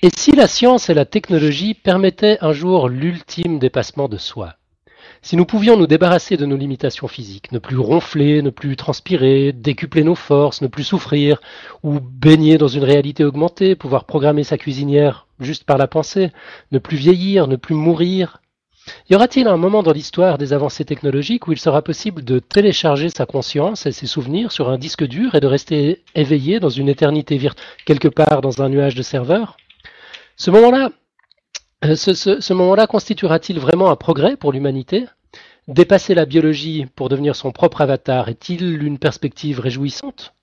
Et si la science et la technologie permettaient un jour l'ultime dépassement de soi? Si nous pouvions nous débarrasser de nos limitations physiques, ne plus ronfler, ne plus transpirer, décupler nos forces, ne plus souffrir, ou baigner dans une réalité augmentée, pouvoir programmer sa cuisinière juste par la pensée, ne plus vieillir, ne plus mourir, y aura-t-il un moment dans l'histoire des avancées technologiques où il sera possible de télécharger sa conscience et ses souvenirs sur un disque dur et de rester éveillé dans une éternité virtuelle quelque part dans un nuage de serveurs? Ce moment-là, euh, ce, moment-là constituera-t-il vraiment un progrès pour l'humanité? Dépasser la biologie pour devenir son propre avatar est-il une perspective réjouissante?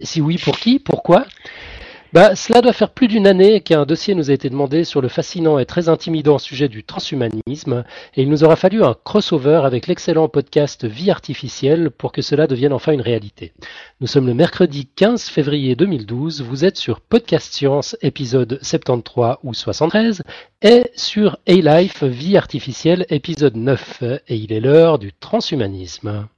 Si oui, pour qui? Pourquoi? Bah, cela doit faire plus d'une année qu'un dossier nous a été demandé sur le fascinant et très intimidant sujet du transhumanisme, et il nous aura fallu un crossover avec l'excellent podcast Vie artificielle pour que cela devienne enfin une réalité. Nous sommes le mercredi 15 février 2012, vous êtes sur Podcast Science épisode 73 ou 73, et sur A-Life Vie artificielle épisode 9, et il est l'heure du transhumanisme.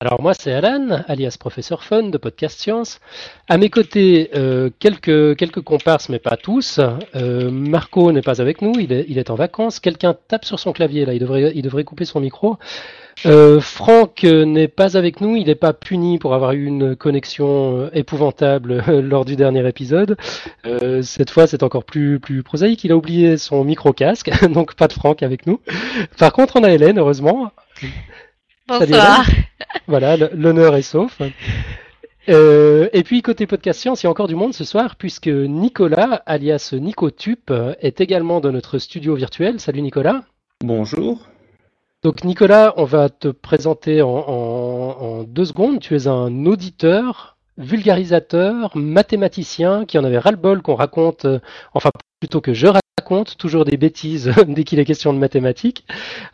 Alors moi c'est Alan, alias Professeur Fun de Podcast Science. À mes côtés, euh, quelques, quelques comparses, mais pas tous. Euh, Marco n'est pas avec nous, il est, il est en vacances. Quelqu'un tape sur son clavier là, il devrait, il devrait couper son micro. Euh, Franck n'est pas avec nous, il n'est pas puni pour avoir eu une connexion épouvantable lors du dernier épisode. cette fois, c'est encore plus, plus prosaïque. Il a oublié son micro-casque, donc pas de Franck avec nous. Par contre, on a Hélène, heureusement. Bonsoir. voilà, l'honneur est sauf. Euh, et puis côté podcast science, il y a encore du monde ce soir puisque Nicolas, alias Nicotup, est également dans notre studio virtuel. Salut Nicolas. Bonjour. Donc Nicolas, on va te présenter en, en deux secondes. Tu es un auditeur, vulgarisateur, mathématicien qui en avait ras-le-bol qu'on raconte, euh, enfin plutôt que je raconte toujours des bêtises dès qu'il est question de mathématiques.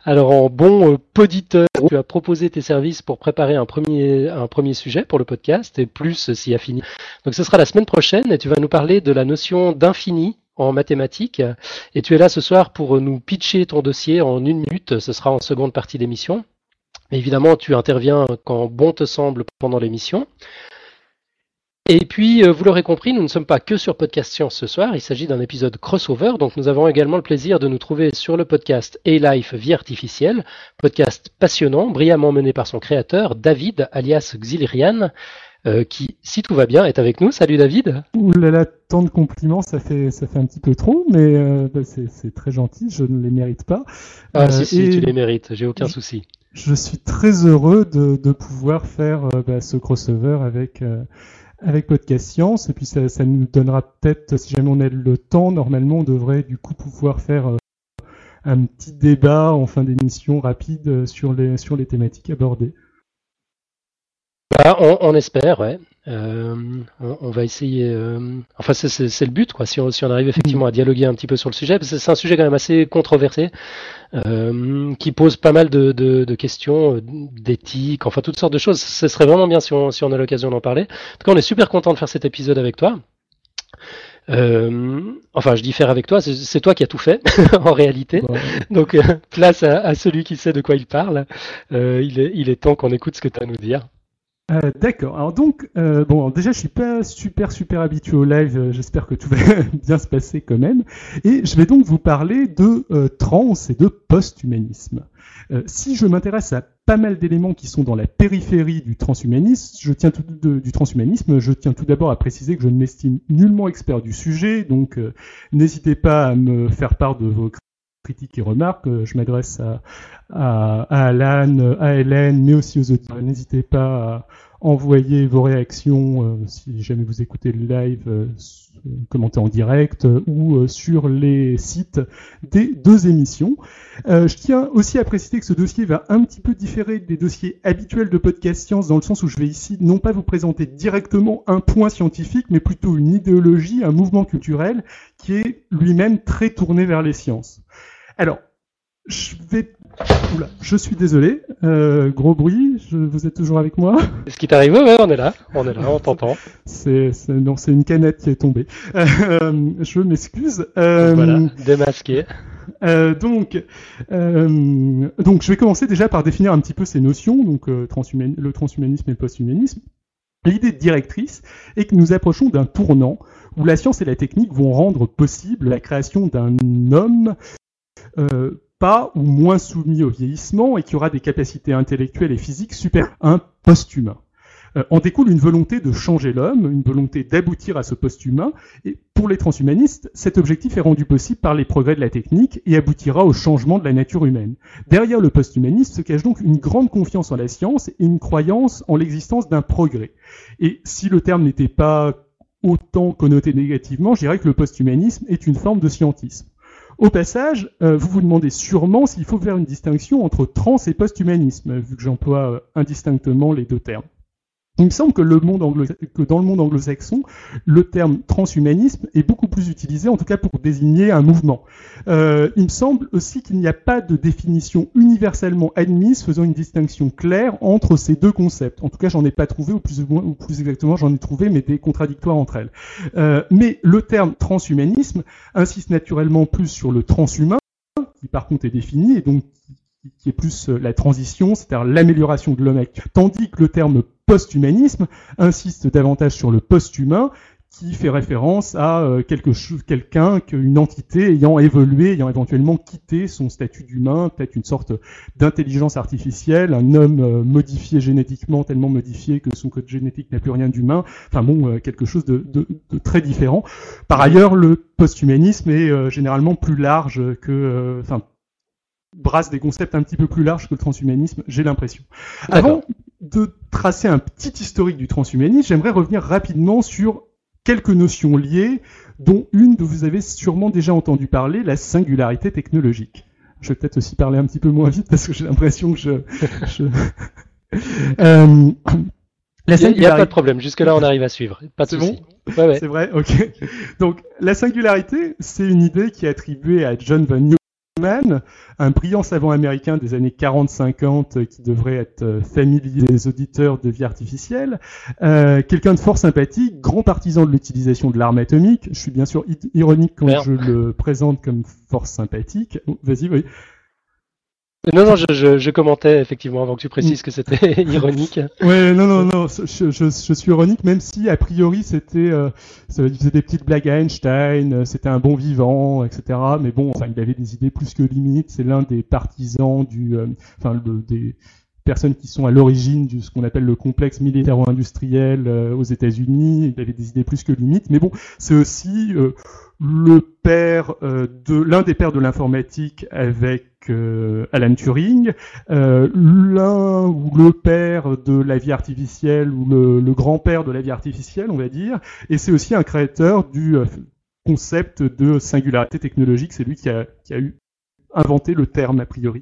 Alors en bon euh, poditeur, tu as proposé tes services pour préparer un premier, un premier sujet pour le podcast et plus s'y a fini. Donc ce sera la semaine prochaine et tu vas nous parler de la notion d'infini en mathématiques. Et tu es là ce soir pour nous pitcher ton dossier en une minute. Ce sera en seconde partie d'émission. Évidemment, tu interviens quand bon te semble pendant l'émission. Et puis, euh, vous l'aurez compris, nous ne sommes pas que sur Podcast Science ce soir, il s'agit d'un épisode crossover, donc nous avons également le plaisir de nous trouver sur le podcast A-Life Vie Artificielle, podcast passionnant, brillamment mené par son créateur, David, alias Xilirian, euh, qui, si tout va bien, est avec nous. Salut David. Ouh là là, tant de compliments, ça fait, ça fait un petit peu trop, mais euh, bah, c'est très gentil, je ne les mérite pas. Ah si, si, tu les mérites, j'ai aucun souci. Je suis très heureux de, de pouvoir faire bah, ce crossover avec avec Podcast Science, et puis ça, nous donnera peut-être, si jamais on a le temps, normalement on devrait du coup pouvoir faire euh, un petit débat en fin d'émission rapide euh, sur les, sur les thématiques abordées. Bah, on, on, espère, ouais. Euh, on, va essayer. Euh, enfin, c'est le but, quoi. Si on, si on arrive effectivement à dialoguer un petit peu sur le sujet, parce que c'est un sujet quand même assez controversé, euh, qui pose pas mal de, de, de questions euh, d'éthique, enfin toutes sortes de choses. Ce serait vraiment bien si on, si on a l'occasion d'en parler. En tout cas, on est super content de faire cet épisode avec toi. Euh, enfin, je dis faire avec toi, c'est toi qui as tout fait en réalité. Donc, place à, à, celui qui sait de quoi il parle. il, est, il est temps qu'on écoute ce que tu as à nous dire. Euh, D'accord. Alors donc, euh, bon, déjà, je suis pas super super habitué au live. Euh, j'espère que tout va bien se passer quand même. Et je vais donc vous parler de trans et de post-humanisme. Si je m'intéresse à pas mal d'éléments qui sont dans la périphérie du transhumanisme, je tiens tout du transhumanisme, je tiens tout d'abord à préciser que je ne m'estime nullement expert du sujet, donc n'hésitez pas à me faire part de vos critiques et remarques. Je m'adresse à, Alan, à Hélène, mais aussi aux auditeurs. N'hésitez pas à envoyer vos réactions euh, si jamais vous écoutez le live, euh, commenter en direct euh, ou sur les sites des deux émissions. je tiens aussi à préciser que ce dossier va un petit peu différer des dossiers habituels de podcast science dans le sens où je vais ici non pas vous présenter directement un point scientifique, mais plutôt une idéologie, un mouvement culturel qui est lui-même très tourné vers les sciences. Alors, je vais Oula, je suis désolé. Euh, gros bruit, je, vous êtes toujours avec moi? Est-ce qui t'arrive Ouais, on est là, on est là, on t'entend. C'est, non, c'est une canette qui est tombée. Euh, je m'excuse. Euh, voilà, démasqué. Euh, donc, euh, donc, je vais commencer déjà par définir un petit peu ces notions, donc le transhumanisme et le posthumanisme. L'idée directrice est que nous approchons d'un tournant où la science et la technique vont rendre possible la création d'un homme euh, pas ou moins soumis au vieillissement et qui aura des capacités intellectuelles et physiques super un post-humain. Euh, en découle une volonté de changer l'homme, une volonté d'aboutir à ce post-humain, et pour les transhumanistes, cet objectif est rendu possible par les progrès de la technique et aboutira au changement de la nature humaine. Derrière le post-humanisme se cache donc une grande confiance en la science et une croyance en l'existence d'un progrès. Et si le terme n'était pas autant connoté négativement, je dirais que le post-humanisme est une forme de scientisme. Au passage, euh, vous vous demandez sûrement s'il faut faire une distinction entre trans et post-humanisme, vu que j'emploie euh, indistinctement les deux termes. Il me semble que, le monde que dans le monde anglo-saxon, le terme transhumanisme est beaucoup plus utilisé, en tout cas pour désigner un mouvement. Euh, il me semble aussi qu'il n'y a pas de définition universellement admise faisant une distinction claire entre ces deux concepts. En tout cas, j'en ai pas trouvé, ou plus exactement, j'en ai trouvé, mais des contradictoires entre elles. Euh, mais le terme transhumanisme insiste naturellement plus sur le transhumain, qui par contre est défini, et donc qui est plus euh, la transition, c'est-à-dire l'amélioration de l'homme Tandis que le terme post-humanisme insiste davantage sur le post-humain, qui fait référence à euh, quelque chose, quelqu'un, une entité ayant évolué, ayant éventuellement quitté son statut d'humain, peut-être une sorte d'intelligence artificielle, un homme euh, modifié génétiquement, tellement modifié que son code génétique n'a plus rien d'humain. Enfin bon, quelque chose de, de, de, très différent. Par ailleurs, le post-humanisme est généralement plus large que, enfin brasse des concepts un petit peu plus larges que le transhumanisme, j'ai l'impression. De tracer un petit historique du transhumanisme, j'aimerais revenir rapidement sur quelques notions liées, dont une dont vous avez sûrement déjà entendu parler, la singularité technologique. Je vais peut-être aussi parler un petit peu moins vite parce que j'ai l'impression que je... euh, il n'y a, pas de problème, jusque-là on arrive à suivre. Pas de C'est bon C'est vrai, ok. Donc la singularité, c'est une idée qui est attribuée à John von Un brillant savant américain des années 40-50 euh, qui devrait être euh, familier des auditeurs de vie artificielle, euh, quelqu'un de fort sympathique, grand partisan de l'utilisation de l'arme atomique. Je suis bien sûr ironique quand je le présente comme fort sympathique. Vas-y, oui. Non, non, je, je, commentais effectivement avant que tu précises que c'était ironique. Ouais, non, non, non, je, je, suis ironique, même si a priori c'était, euh, ça faisait des petites blagues à Einstein, euh, c'était un bon vivant, etc. Mais bon, enfin, il avait des idées plus que limites. C'est l'un des partisans du, euh, enfin, le, des personnes qui sont à l'origine de ce qu'on appelle le complexe militaire-industriel aux États-Unis. Il avait des idées plus que limites. Mais bon, c'est aussi le père de l'un des pères de l'informatique avec euh, Alan Turing, euh, l'un ou le père de la vie artificielle ou le, grand-père de la vie artificielle, on va dire, et c'est aussi un créateur du euh, concept de singularité technologique, c'est lui qui a, eu inventé le terme a priori.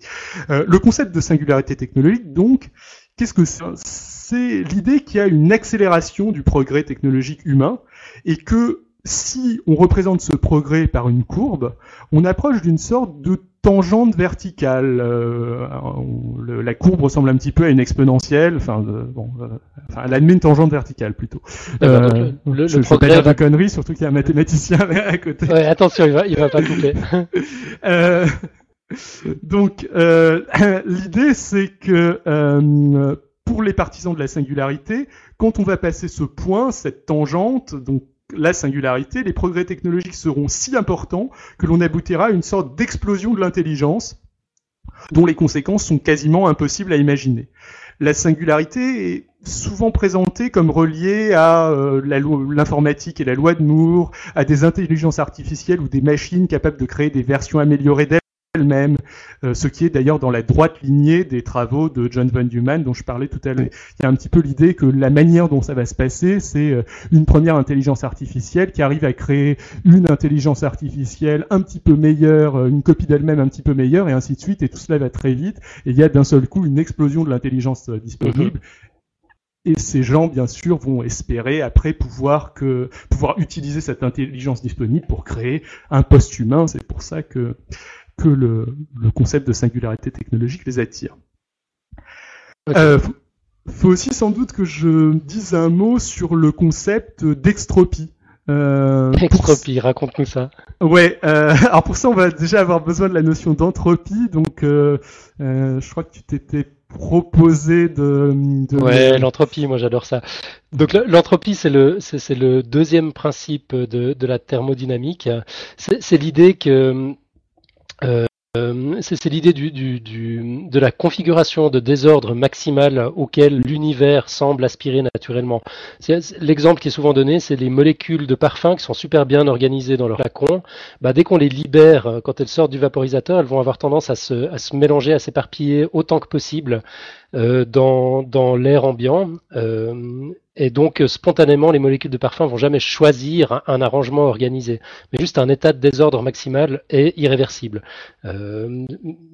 le concept de singularité technologique, donc, qu'est-ce que c'est C'est l'idée qu'il y a une accélération du progrès technologique humain et que si on représente ce progrès par une courbe, on approche d'une sorte de tangente verticale. Euh, la courbe ressemble un petit peu à une exponentielle, enfin, euh, bon, euh, enfin, elle admet une tangente verticale plutôt. Euh, le, je ne pas dire de conneries, surtout qu'il y a un mathématicien à côté. Ouais, attention, il va, il va pas couper. euh, donc, l'idée, c'est que pour les partisans de la singularité, quand on va passer ce point, cette tangente, donc la singularité, les progrès technologiques seront si importants que l'on aboutira à une sorte d'explosion de l'intelligence dont les conséquences sont quasiment impossibles à imaginer. La singularité est souvent présentée comme reliée à euh, l'informatique et la loi de Moore, à des intelligences artificielles ou des machines capables de créer des versions améliorées d'elles elle-même, euh, ce qui est d'ailleurs dans la droite lignée des travaux de John von Neumann dont je parlais tout à l'heure. Il y a un petit peu l'idée que la manière dont ça va se passer, c'est euh, une première intelligence artificielle qui arrive à créer une intelligence artificielle un petit peu meilleure, euh, une copie d'elle-même un petit peu meilleure, et ainsi de suite, et tout cela va très vite, et il y a d'un seul coup une explosion de l'intelligence disponible. Et ces gens, bien sûr, vont espérer après pouvoir que pouvoir utiliser cette intelligence disponible pour créer un post-humain. C'est pour ça que que le, concept de singularité technologique les attire. Euh, faut aussi sans doute que je dise un mot sur le concept d'extropie. Euh, Extropie, raconte-nous ça. Ouais, euh, alors pour ça on va déjà avoir besoin de la notion d'entropie, donc euh, euh je crois que tu t'étais proposé de, de... Ouais, l'entropie, moi j'adore ça. Donc l'entropie c'est le c'est le deuxième principe de, de la thermodynamique. C'est l'idée que c'est l'idée du, du, du, de la configuration de désordre maximal auquel l'univers semble aspirer naturellement. L'exemple qui est souvent donné, c'est les molécules de parfum qui sont super bien organisées dans leur flacon. Bah, dès qu'on les libère, euh, quand elles sortent du vaporisateur, elles vont avoir tendance à se, à se mélanger, à s'éparpiller autant que possible euh, dans, dans l'air ambiant. Euh, et donc, euh, spontanément, les molécules de parfum vont jamais choisir un, arrangement organisé, mais juste un état de désordre maximal et irréversible. Euh,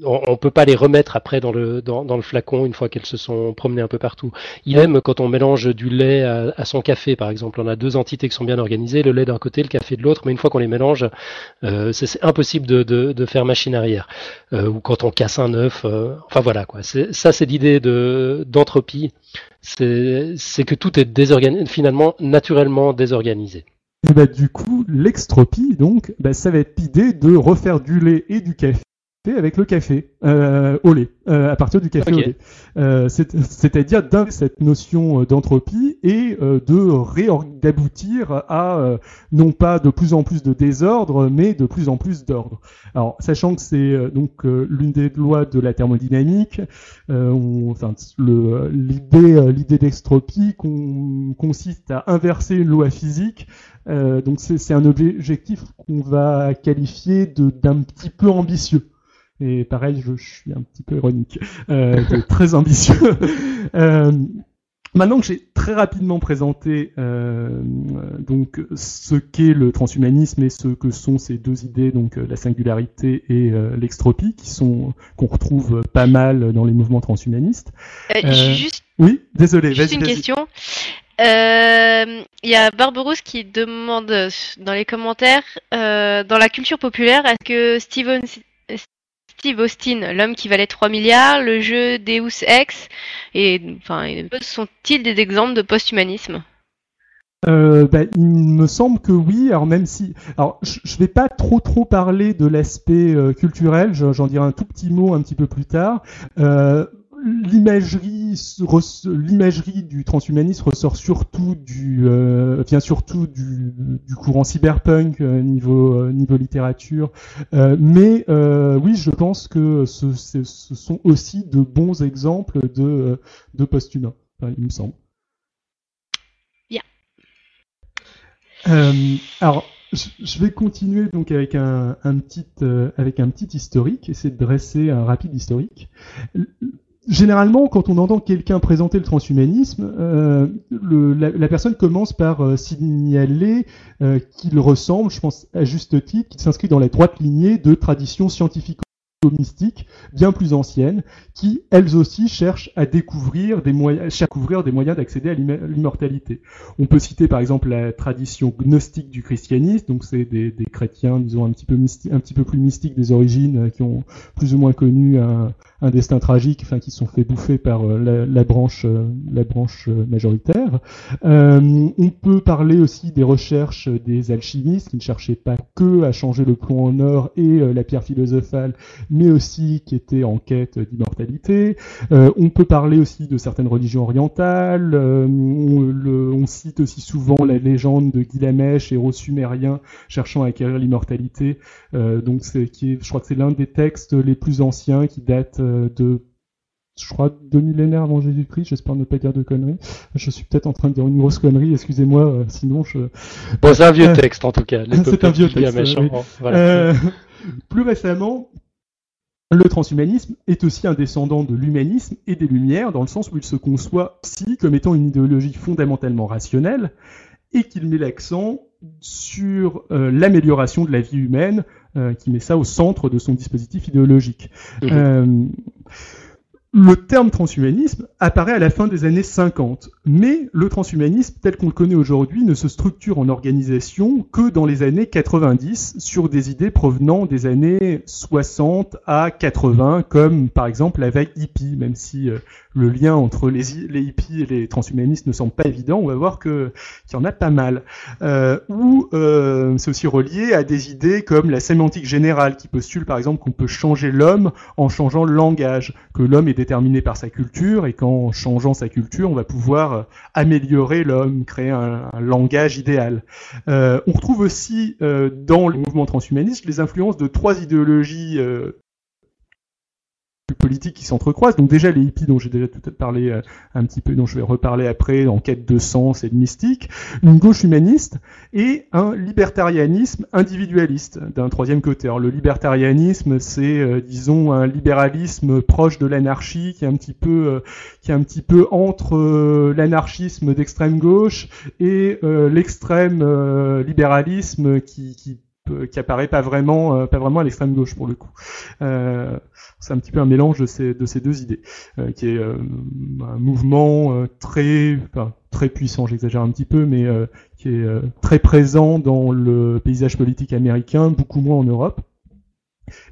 on ne peut pas les remettre après dans le, dans, le flacon une fois qu'elles se sont promenées un peu partout. Il aime quand on mélange du lait à, son café, par exemple. On a deux entités qui sont bien organisées, le lait d'un côté, le café de l'autre, mais une fois qu'on les mélange, euh, c'est impossible de, de, faire machine arrière. Ou quand on casse un œuf, enfin voilà quoi. Ça, c'est l'idée d'entropie c'est que tout est désorganisé, finalement naturellement désorganisé. Et bah, du coup, l'extropie, donc, bah, ça va être l'idée de refaire du lait et du café avec le café euh, au lait, euh, à partir du café au lait. Euh, C'est-à-dire cette notion d'entropie et de d'aboutir à non pas de plus en plus de désordre, mais de plus en plus d'ordre. Alors, sachant que c'est donc l'une des lois de la thermodynamique, enfin, l'idée l'idée d'extropie consiste à inverser une loi physique. donc, c'est un objectif qu'on va qualifier d'un petit peu ambitieux. Et pareil, je, suis un petit peu ironique, euh, très ambitieux. euh, maintenant que j'ai très rapidement présenté euh, donc ce qu'est le transhumanisme et ce que sont ces deux idées, donc la singularité et euh, l'extropie, qui sont qu'on retrouve pas mal dans les mouvements transhumanistes. Euh, juste... Oui, désolé. Juste une question. Il y a Barberousse qui demande dans les commentaires, dans la culture populaire, est-ce que Steven Steve Austin, l'homme qui valait 3 milliards, le jeu Deus Ex, et sont-ils des exemples de post-humanisme? Euh, bah, il me semble que oui. Alors même si, alors je, vais pas trop trop parler de l'aspect euh, culturel, j'en dirai un tout petit mot un petit peu plus tard. Euh, l'imagerie l'imagerie du transhumanisme ressort surtout du euh, vient surtout du, du courant cyberpunk euh, niveau euh, niveau littérature. Mais oui je pense que ce, ce, sont aussi de bons exemples de de post-humains il me semble. Yeah. alors je vais continuer donc avec un, un petit avec un petit historique, essayer de dresser un rapide historique généralement, quand on entend quelqu'un présenter le transhumanisme, euh, la, personne commence par euh, signaler euh, qu'il ressemble, je pense à juste titre, qu'il s'inscrit dans la droite lignée de traditions scientifiques mystiques bien plus anciennes, qui elles aussi cherchent à découvrir des moyens, des moyens d'accéder à l'immortalité. On peut citer par exemple la tradition gnostique du christianisme, donc c'est des, des, chrétiens, disons un petit peu un petit peu plus mystiques des origines, qui ont plus ou moins connu un, un destin tragique, enfin qui sont fait bouffer par euh, la, branche, euh, la branche euh, majoritaire. on peut parler aussi des recherches des alchimistes qui ne cherchaient pas que à changer le plomb en or et la pierre philosophale, mais aussi qui étaient en quête d'immortalité. on peut parler aussi de certaines religions orientales. On, cite aussi souvent la légende de Gilgamesh, héros sumérien cherchant à acquérir l'immortalité. donc je crois que c'est l'un des textes les plus anciens qui date de je crois, deux millénaires avant Jésus-Christ, j'espère ne pas dire de conneries. Je suis peut-être en train de dire une grosse connerie, excusez-moi, euh, sinon je... Bon, c'est un vieux euh, texte en tout cas. c'est un vieux texte. plus récemment, le transhumanisme est aussi un descendant de l'humanisme et des Lumières, dans le sens où il se conçoit aussi comme étant une idéologie fondamentalement rationnelle, et qu'il met l'accent sur l'amélioration de la vie humaine euh, qui met ça au centre de son dispositif idéologique. Mhm. Le terme transhumanisme apparaît à la fin des années 50, mais le transhumanisme tel qu'on le connaît aujourd'hui ne se structure en organisation que dans les années 90 sur des idées provenant des années 60 à 80, comme par exemple la vague hippie, même si euh, le lien entre les, hippies et les transhumanistes ne semble pas évident, on va voir qu'il y en a pas mal. Euh, ou euh, c'est aussi relié à des idées comme la sémantique générale qui postule par exemple qu'on peut changer l'homme en changeant le langage, que l'homme est déterminé par sa culture et qu'en changeant sa culture, on va pouvoir euh, améliorer l'homme, créer un, langage idéal. Euh, on retrouve aussi euh, dans le mouvement transhumaniste les influences de trois idéologies politiques qui s'entrecroisent. Donc déjà les hippies dont j'ai déjà tout parlé euh, un petit peu, dont je vais reparler après, en quête de sens et de mystique, une gauche humaniste et un libertarianisme individualiste d'un troisième côté. Alors le libertarianisme, c'est euh, disons un libéralisme proche de l'anarchie qui est un petit peu euh, qui est un petit peu entre l'anarchisme d'extrême gauche et l'extrême libéralisme qui, qui qui apparaît pas vraiment pas vraiment à l'extrême gauche pour le coup. Euh, c'est un petit peu un mélange de ces, de ces deux idées, euh, qui est euh, un mouvement euh, très, très puissant, j'exagère un petit peu, mais qui est très présent dans le paysage politique américain, beaucoup moins en Europe,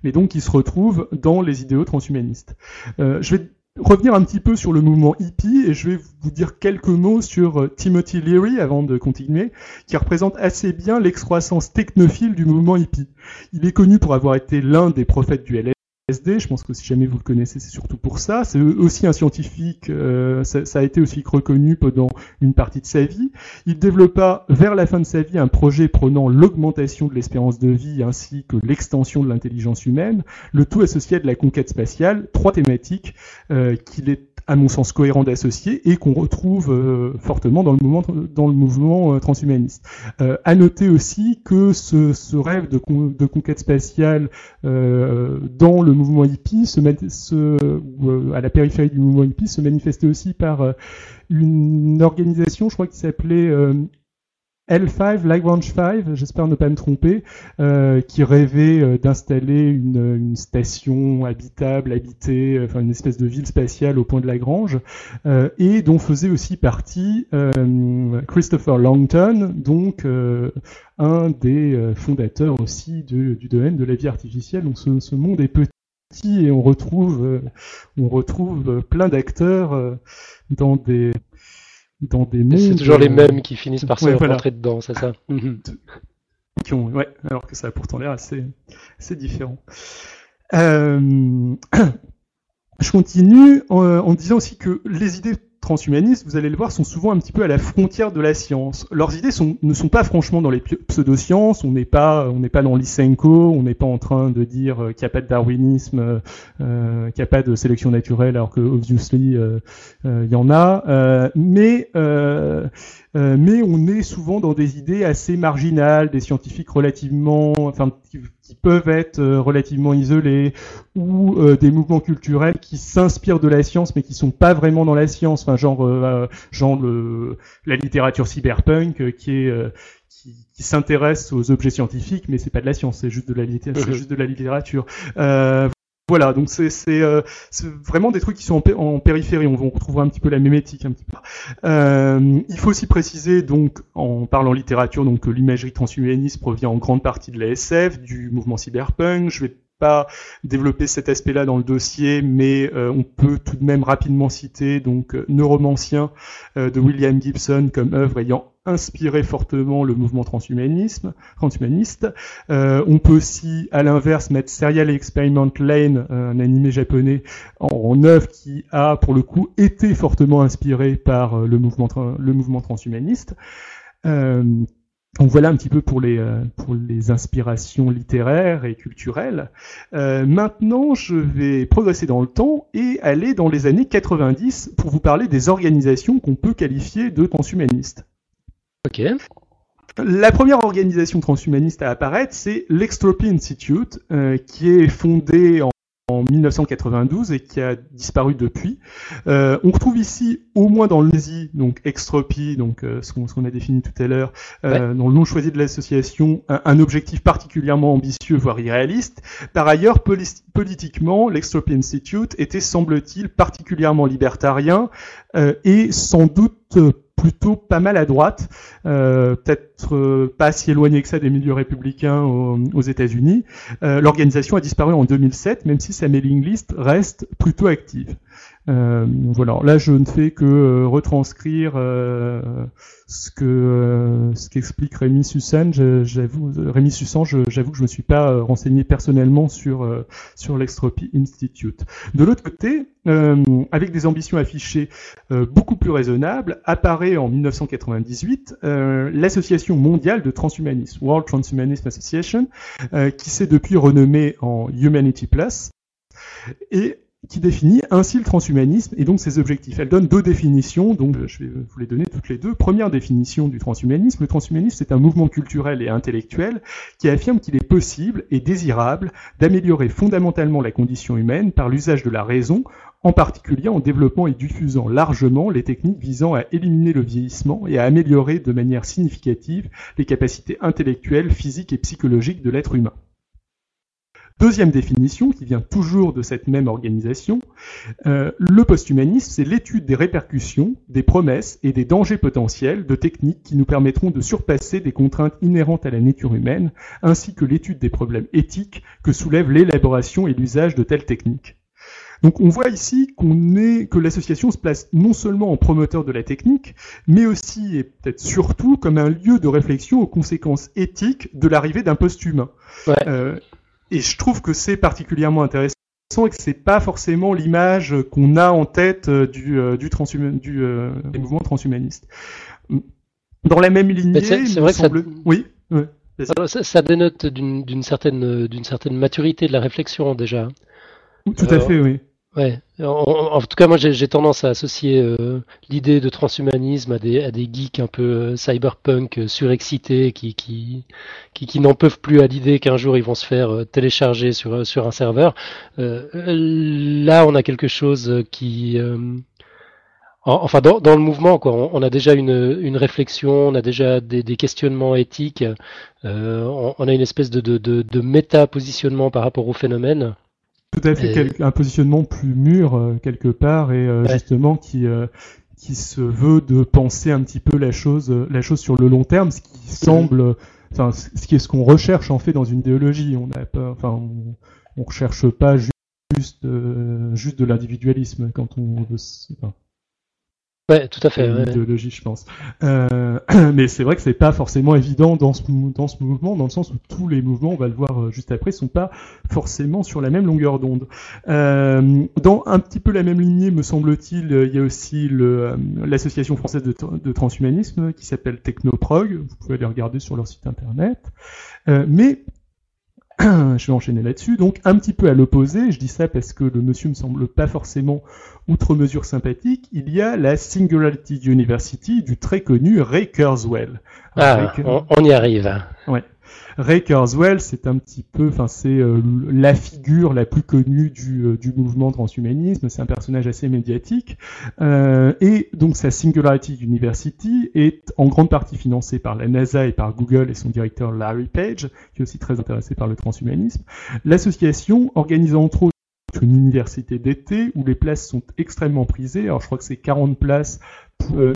mais donc qui se retrouve dans les idéaux transhumanistes. je vais revenir un petit peu sur le mouvement hippie et je vais vous dire quelques mots sur Timothy Leary avant de continuer, qui représente assez bien l'excroissance technophile du mouvement hippie. Il est connu pour avoir été l'un des prophètes du LSD je pense que si jamais vous le connaissez, c'est surtout pour ça. C'est aussi un scientifique, euh, ça, ça, a été aussi reconnu pendant une partie de sa vie. Il développa vers la fin de sa vie un projet prenant l'augmentation de l'espérance de vie ainsi que l'extension de l'intelligence humaine, le tout associé à de la conquête spatiale, trois thématiques euh, qu'il est à mon sens cohérent d'associer et qu'on retrouve euh, fortement dans le mouvement dans le mouvement euh, transhumaniste. Euh, à noter aussi que ce, rêve de, de, conquête spatiale euh, dans le mouvement hippie, se, se à la périphérie du mouvement hippie, se manifestait aussi par une organisation, je crois, qui s'appelait L5, Lagrange 5, j'espère ne pas me tromper, euh, qui rêvait euh, d'installer une, une, station habitable, habitée, euh, enfin une espèce de ville spatiale au point de Lagrange, euh, et dont faisait aussi partie euh, Christopher Langton, donc un des fondateurs aussi du domaine de la vie artificielle. Donc ce, ce monde est petit et on retrouve, on retrouve plein d'acteurs dans des dans des C'est toujours les mêmes qui finissent par se rentrer dedans, c'est ça mhm. qui ont, Ouais, alors que ça a pourtant l'air assez, assez différent. Euh... Je continue en, en, disant aussi que les idées transhumanistes, vous allez le voir, sont souvent un petit peu à la frontière de la science. Leurs idées ne sont pas franchement dans les pseudosciences, on n'est pas, on n'est pas dans l'Isenko, on n'est pas en train de dire euh, qu'il n'y a pas de darwinisme, euh, qu'il n'y a pas de sélection naturelle, alors que obviously euh, euh il y en a. Euh, mais on est souvent dans des idées assez marginales, des scientifiques relativement, qui peuvent être euh, relativement isolés ou euh, des mouvements culturels qui s'inspirent de la science mais qui sont pas vraiment dans la science, enfin genre euh, genre le, la littérature cyberpunk qui est qui, qui s'intéresse aux objets scientifiques mais c'est pas de la science, c'est juste de la c'est juste de la littérature. Voilà, donc c'est euh, vraiment des trucs qui sont en, périphérie. On, on retrouvera un petit peu la mémétique un petit peu. Euh, il faut aussi préciser donc en parlant littérature donc que l'imagerie transhumaniste provient en grande partie de la SF, du mouvement cyberpunk. Je vais pas développer cet aspect-là dans le dossier, mais euh, on peut tout de même rapidement citer donc euh, Neuromancien euh, de William Gibson comme œuvre ayant inspiré fortement le mouvement transhumaniste. on peut aussi, à l'inverse, mettre Serial Experiment Lane, un animé japonais, en, œuvre qui a, pour le coup, été fortement inspiré par le mouvement, le mouvement transhumaniste. Donc voilà un petit peu pour les, euh, inspirations littéraires et culturelles. Euh, maintenant, je vais progresser dans le temps et aller dans les années 90 pour vous parler des organisations qu'on peut qualifier de transhumanistes. Ok. La première organisation transhumaniste à apparaître, c'est l'Extropy Institute, euh, qui est fondée en en 1992 et qui a disparu depuis. Euh, on retrouve ici, au moins dans le NESI, donc extropie, donc euh, ce qu'on a défini tout à l'heure, euh, dans le nom choisi de l'association, un, objectif particulièrement ambitieux, voire irréaliste. Par ailleurs, politiquement, l'Extropie Institute était, semble-t-il, particulièrement libertarien et sans doute plutôt pas mal à droite, euh, peut-être euh, pas si éloigné que ça des milieux républicains aux, États-Unis. Euh, l'organisation a disparu en 2007, même si sa mailing list reste plutôt active. Voilà, là je ne fais que retranscrire ce que euh, ce qu'explique Rémi Sussan, j'avoue Rémi Sussan, j'avoue que je me suis pas euh, renseigné personnellement sur euh, sur l'Extropie Institute. De l'autre côté, avec des ambitions affichées beaucoup plus raisonnables, apparaît en 1998 l'association mondiale de transhumanisme, World Transhumanism Association, qui s'est depuis renommée en Humanity Plus. Et qui définit ainsi le transhumanisme et donc ses objectifs. Elle donne deux définitions, donc je vais vous les donner toutes les deux. Première définition du transhumanisme, le transhumanisme c'est un mouvement culturel et intellectuel qui affirme qu'il est possible et désirable d'améliorer fondamentalement la condition humaine par l'usage de la raison, en particulier en développant et diffusant largement les techniques visant à éliminer le vieillissement et à améliorer de manière significative les capacités intellectuelles, physiques et psychologiques de l'être humain. Deuxième définition, qui vient toujours de cette même organisation, euh, le posthumanisme, c'est l'étude des répercussions, des promesses et des dangers potentiels de techniques qui nous permettront de surpasser des contraintes inhérentes à la nature humaine, ainsi que l'étude des problèmes éthiques que soulève l'élaboration et l'usage de telles techniques. Donc on voit ici qu'on est, que l'association se place non seulement en promoteur de la technique, mais aussi et peut-être surtout comme un lieu de réflexion aux conséquences éthiques de l'arrivée d'un post-humain. Ouais. Euh, et je trouve que c'est particulièrement intéressant et que c'est pas forcément l'image qu'on a en tête euh, du, euh, du, du euh, mouvement transhumaniste. Dans la même lignée, c'est vrai que ça... oui. ça, ça, dénote d'une certaine, d'une certaine maturité de la réflexion déjà. Tout à fait, oui. Ouais. En, tout cas, moi, j'ai tendance à associer euh, l'idée de transhumanisme à des, à des geeks un peu euh, cyberpunk euh, surexcités qui, qui, qui, n'en peuvent plus à l'idée qu'un jour ils vont se faire télécharger sur, sur un serveur. là, on a quelque chose qui, enfin, dans, le mouvement, quoi, on, a déjà une, une, réflexion, on a déjà des, questionnements éthiques, on, on, a une espèce de, de, de, de méta-positionnement par rapport au phénomène. À fait, un positionnement plus mûr euh, quelque part et euh, justement qui euh, qui se veut de penser un petit peu la chose la chose sur le long terme, ce qui semble, enfin ce qui est ce qu'on recherche en fait dans une idéologie. On n'a pas, enfin on, on recherche pas juste juste de l'individualisme quand on veut. Ouais, tout à fait. Une idéologie, je pense. Euh, mais c'est vrai que c'est pas forcément évident dans ce, dans ce mouvement, dans le sens où tous les mouvements, on va le voir euh, juste après, sont pas forcément sur la même longueur d'onde. Euh, dans un petit peu la même lignée, me semble-t-il, il y a aussi l'association française de, de, transhumanisme qui s'appelle Technoprog. Vous pouvez aller regarder sur leur site internet. mais je vais enchaîner là-dessus. Donc un petit peu à l'opposé, je dis ça parce que le monsieur me semble pas forcément outre mesure sympathique, il y a la Singularity University du très connu Ray Kurzweil. Ah, on, y arrive. Ouais. Ray Kurzweil, c'est un petit peu, enfin c'est euh, la figure la plus connue du, euh, du mouvement transhumanisme. C'est un personnage assez médiatique, euh, et donc sa Singularity University est en grande partie financée par la NASA et par Google et son directeur Larry Page, qui est aussi très intéressé par le transhumanisme. L'association organise entre autres une université d'été où les places sont extrêmement prisées. Alors je crois que c'est 40 places,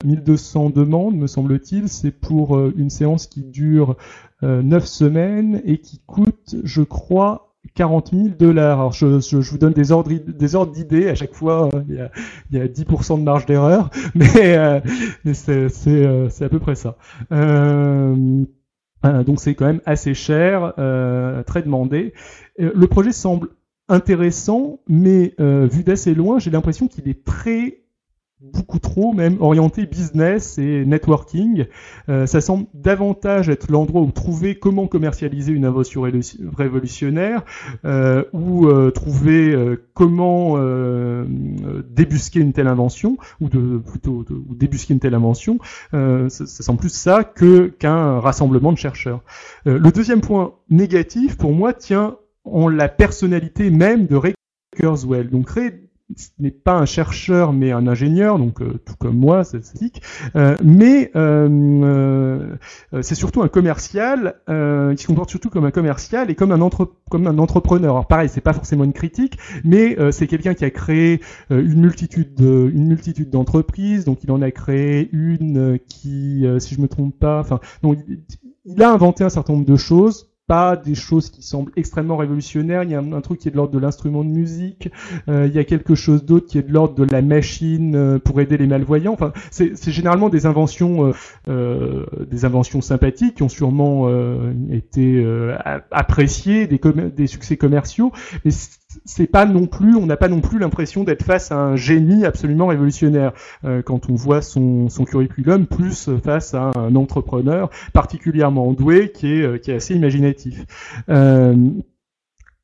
1200 demandes me semble-t-il. C'est pour une séance qui dure 9 euh, semaines et qui coûte, je crois, 40 000 dollars. Alors je, je, vous donne des ordres des ordres d'idées à chaque fois. Hein. il, y a, y a, 10% de marge d'erreur, mais, euh, mais c'est euh, à peu près ça. Euh, donc c'est quand même assez cher, très demandé. Le projet semble intéressant, mais vu d'assez loin, j'ai l'impression qu'il est très beaucoup trop même orienté business et networking. Euh, ça semble davantage être l'endroit où trouver comment commercialiser une invention révolutionnaire, euh, ou euh, trouver euh, comment euh, débusquer une telle invention, ou de plutôt débusquer une telle invention. Ça, ça, semble plus ça que qu'un rassemblement de chercheurs. le deuxième point négatif pour moi tient en la personnalité même de Ray Kurzweil. Donc Ray n'est pas un chercheur mais un ingénieur, donc euh, tout comme moi, c'est. Euh, mais euh, c'est surtout un commercial qui se comporte surtout comme un commercial et comme un, entre, comme un entrepreneur. Alors pareil, c'est pas forcément une critique, mais c'est quelqu'un qui a créé une multitude de, une multitude d'entreprises. Donc il en a créé une qui, si je me trompe pas, enfin, il a inventé un certain nombre de choses pas des choses qui semblent extrêmement révolutionnaires. Il y a un, truc qui est de l'ordre de l'instrument de musique. Euh, il y a quelque chose d'autre qui est de l'ordre de la machine euh, pour aider les malvoyants. Enfin, c'est généralement des inventions, euh, des inventions sympathiques qui ont sûrement été appréciées, des, des succès commerciaux. Mais c'est pas non plus, on n'a pas non plus l'impression d'être face à un génie absolument révolutionnaire euh, quand on voit son, son, curriculum, plus face à un entrepreneur particulièrement doué qui est, euh, qui est assez imaginatif. Euh,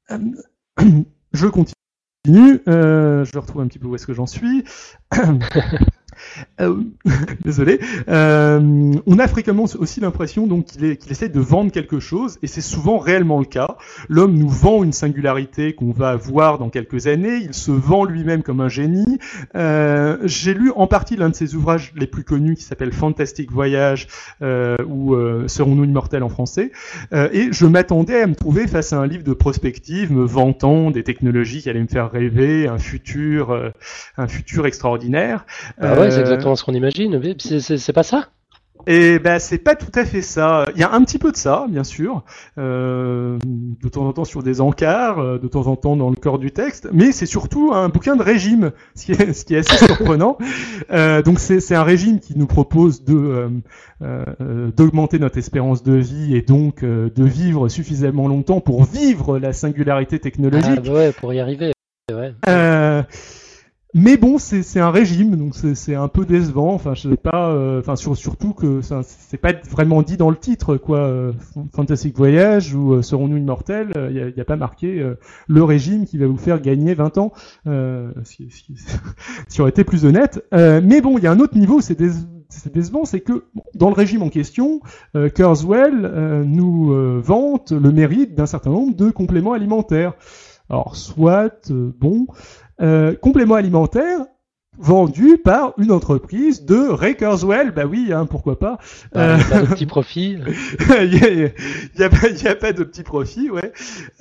je continue, je retrouve un petit peu où est-ce que j'en suis. Euh, désolé. Euh, on a fréquemment aussi l'impression donc qu'il essaie de vendre quelque chose, et c'est souvent réellement le cas. L'homme nous vend une singularité qu'on va voir dans quelques années. Il se vend lui-même comme un génie. Euh, J'ai lu en partie l'un de ses ouvrages les plus connus qui s'appelle Fantastic Voyage ou Serons-nous immortels en français? et je m'attendais à me trouver face à un livre de prospective me vantant des technologies qui allaient me faire rêver, un futur, un futur extraordinaire. Ah ouais, c'est exactement ce qu'on imagine. C'est pas ça? Et ben c'est pas tout à fait ça. Il y a un petit peu de ça, bien sûr, euh, de temps en temps sur des encarts, euh, de temps en temps dans le corps du texte, mais c'est surtout un bouquin de régime, ce qui est, ce qui est assez surprenant. Euh, donc c'est un régime qui nous propose de euh, euh, d'augmenter notre espérance de vie et donc de vivre suffisamment longtemps pour vivre la singularité technologique. Ah, ouais, pour y arriver. Ouais. Mais bon, c'est un régime, donc c'est un peu décevant. Enfin, je sais pas. Euh, enfin, surtout que c'est pas vraiment dit dans le titre, quoi. Euh, Fantastic Voyage ou euh, Serons-nous immortels Il n'y a, pas marqué le régime qui va vous faire gagner 20 ans. si, si, si, aurait été plus honnête. mais bon, il y a un autre niveau, c'est décevant, c'est que dans le régime en question, Kurzweil nous vante le mérite d'un certain nombre de compléments alimentaires. Alors, soit, bon. Euh, complément alimentaire vendu par une entreprise de Ray Kurzweil, bah oui, hein, pourquoi pas. Il n'y a pas de petit profit. Il n'y a, a, pas de petit profit, ouais.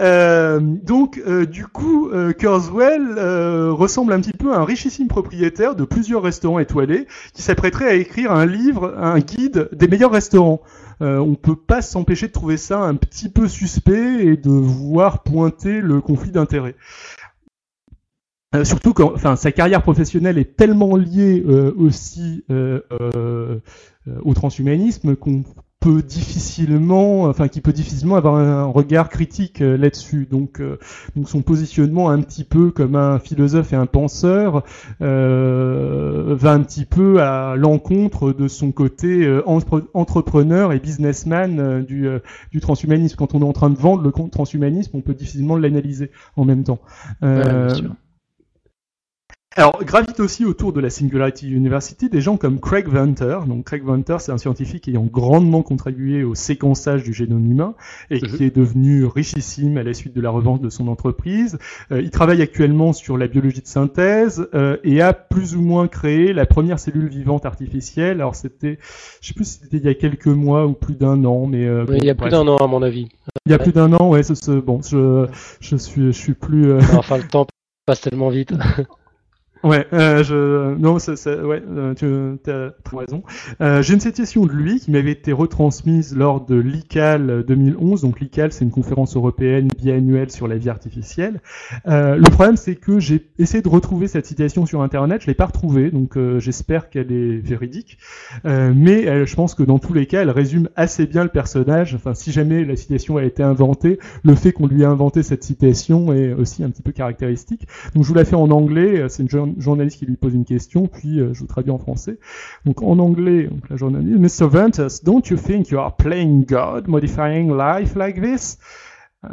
Euh, donc, euh, du coup, euh, Kurzweil euh, ressemble un petit peu à un richissime propriétaire de plusieurs restaurants étoilés qui s'apprêterait à écrire un livre, un guide des meilleurs restaurants. Euh, on peut pas s'empêcher de trouver ça un petit peu suspect et de voir pointer le conflit d'intérêts. Euh, surtout quand, enfin, sa carrière professionnelle est tellement liée euh, aussi euh, au transhumanisme qu'on peut difficilement, enfin, qui peut difficilement avoir un regard critique là-dessus. Donc, son positionnement un petit peu comme un philosophe et un penseur va un petit peu à l'encontre de son côté entrepreneur et businessman du, du transhumanisme. Quand on est en train de vendre le transhumanisme, on peut difficilement l'analyser en même temps. Alors, gravitent aussi autour de la Singularity University des gens comme Craig Venter. Donc, Craig Venter, c'est un scientifique ayant grandement contribué au séquençage du génome humain et qui est devenu richissime à la suite de la revente de son entreprise. Euh, il travaille actuellement sur la biologie de synthèse euh, et a plus ou moins créé la première cellule vivante artificielle. Alors, c'était, je sais plus si c'était il y a quelques mois ou plus d'un an, mais euh, il y a plus d'un an à mon avis. Il y a plus d'un an, ouais. Ce, bon, je, je suis, je suis plus. Enfin, le temps passe tellement vite. Ouais, euh, je non, ça, ça, ouais, euh, tu as raison. Euh, J'ai une citation de lui qui m'avait été retransmise lors de l'ICAL 2011. Donc l'ICAL, c'est une conférence européenne biannuelle sur la vie artificielle. Euh, le problème, c'est que j'ai essayé de retrouver cette citation sur Internet, je l'ai pas retrouvée, donc euh, j'espère qu'elle est véridique. Mais je pense que dans tous les cas, elle résume assez bien le personnage. Enfin, si jamais la citation a été inventée, le fait qu'on lui ait inventé cette citation est aussi un petit peu caractéristique. Donc je vous la fais en anglais. C'est une journaliste qui lui pose une question, puis euh, je vous traduis en français. Donc en anglais, donc, la journaliste, Mr. Ventus, don't you think you are playing God, modifying life like this? Uh,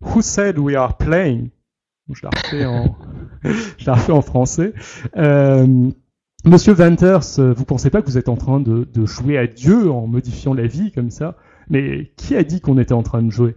who said we are playing? je la refais en, je la refais en français. Euh, Monsieur Venters, vous pensez pas que vous êtes en train de, de, jouer à Dieu en modifiant la vie comme ça? Mais qui a dit qu'on était en train de jouer?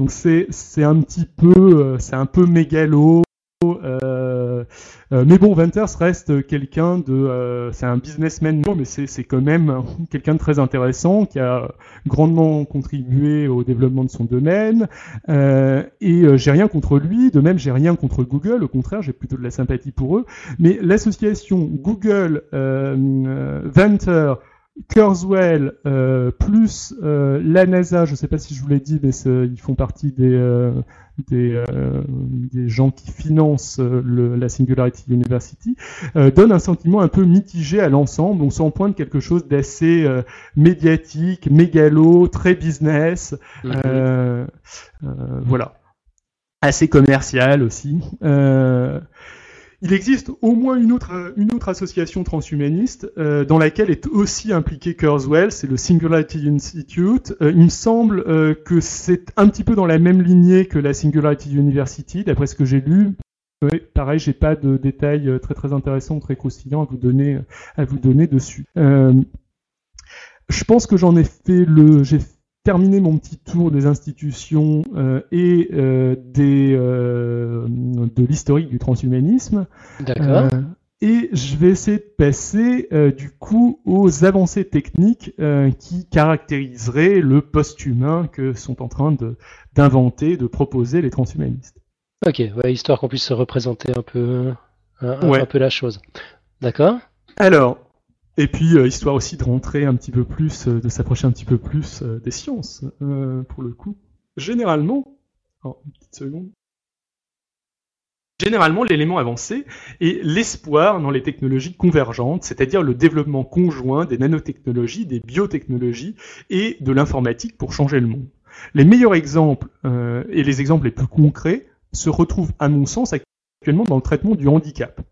Donc c'est c'est un petit peu euh, c'est un peu mégalo, Euh, euh, mais bon, Venters reste quelqu'un de, euh, c'est un businessman, mais c'est quand même quelqu'un de très intéressant qui a grandement contribué au développement de son domaine. Euh, et j'ai rien contre lui. De même, j'ai rien contre Google. Au contraire, j'ai plutôt de la sympathie pour eux. Mais l'association Google Venter Kurzweil euh, plus euh, la NASA, je ne sais pas si je vous l'ai dit, mais ils font partie des, euh, des, euh, des, gens qui financent le, la Singularity University, euh, donne un sentiment un peu mitigé à l'ensemble. On s'en pointe quelque chose d'assez médiatique, mégalo, très business, mm-hmm. voilà, assez commercial aussi. Il existe au moins une autre, une autre association transhumaniste euh, dans laquelle est aussi impliqué Kurzweil, c'est le Singularity Institute. Euh, il me semble euh, que c'est un petit peu dans la même lignée que la Singularity University, d'après ce que j'ai lu. Pareil, j'ai pas de détails euh, très très intéressants, très croustillants à vous donner, à vous donner dessus. Euh, je pense que j'en ai fait le, j'ai terminé mon petit tour des institutions euh, et euh, des, euh, de l'historique du transhumanisme. D'accord. Et je vais essayer de passer du coup aux avancées techniques qui caractériseraient le post-humain que sont en train de, d'inventer, de proposer les transhumanistes. Ok, ouais, histoire qu'on puisse se représenter un peu, un, ouais. un peu la chose. D'accord? Alors, et puis, euh, histoire aussi de rentrer un petit peu plus, euh, de s'approcher un petit peu plus euh, des sciences, pour le coup. Généralement, oh, une petite seconde. Généralement, l'élément avancé est l'espoir dans les technologies convergentes, c'est-à-dire le développement conjoint des nanotechnologies, des biotechnologies et de l'informatique pour changer le monde. Les meilleurs exemples et les exemples les plus concrets se retrouvent, à mon sens, actuellement dans le traitement du handicap.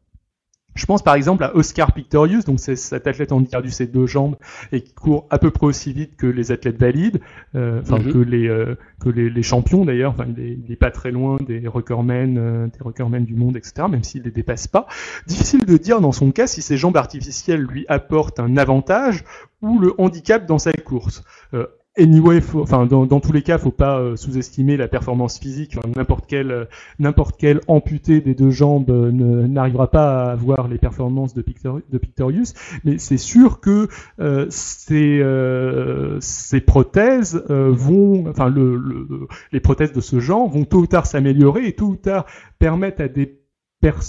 Je pense par exemple à Oscar Pictorius, donc c'est cet athlète handicapé ses deux jambes et qui court à peu près aussi vite que les athlètes valides, euh, enfin mm -hmm. que les euh, que les, les champions d'ailleurs. Enfin, il, il, est pas très loin des recordmen, euh, des recordmen du monde, etc. Même s'il les dépasse pas. Difficile de dire dans son cas si ces jambes artificielles lui apportent un avantage ou le handicap dans sa course. Euh, Anyway, enfin dans, tous les cas, faut pas euh, sous-estimer la performance physique. N'importe quel euh, n'importe quel amputé des deux jambes euh, n'arrivera pas à avoir les performances de, Pictor, de Pictorius. Mais c'est sûr que ces prothèses vont, enfin le, le, les prothèses de ce genre vont tôt ou tard s'améliorer et tôt ou tard permettre à des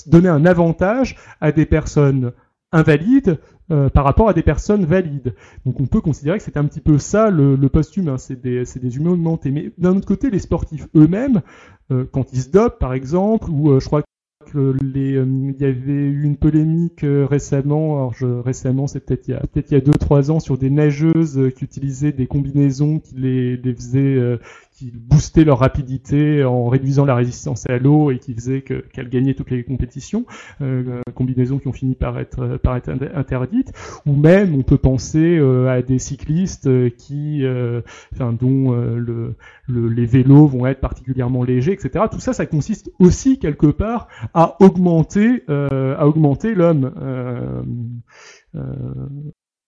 donner un avantage à des personnes invalides euh, par rapport à des personnes valides. Donc on peut considérer que c'est un petit peu ça le, le post-humain, c'est des, des, humains augmentés. Mais d'un autre côté, les sportifs eux-mêmes, euh, quand ils se dopent par exemple, ou euh, je crois que les, il y avait eu une polémique récemment, alors je, récemment c'est peut-être il y a peut-être il y a deux trois ans sur des nageuses qui utilisaient des combinaisons qui les, les faisaient qui boostaient leur rapidité en réduisant la résistance à l'eau et qui faisait qu'elles qu gagnaient toutes les compétitions, euh, combinaisons qui ont fini par être, être interdites, ou même on peut penser euh, à des cyclistes euh, euh, dont euh, le, le, les vélos vont être particulièrement légers, etc. Tout ça, ça consiste aussi quelque part à augmenter, euh, l'homme.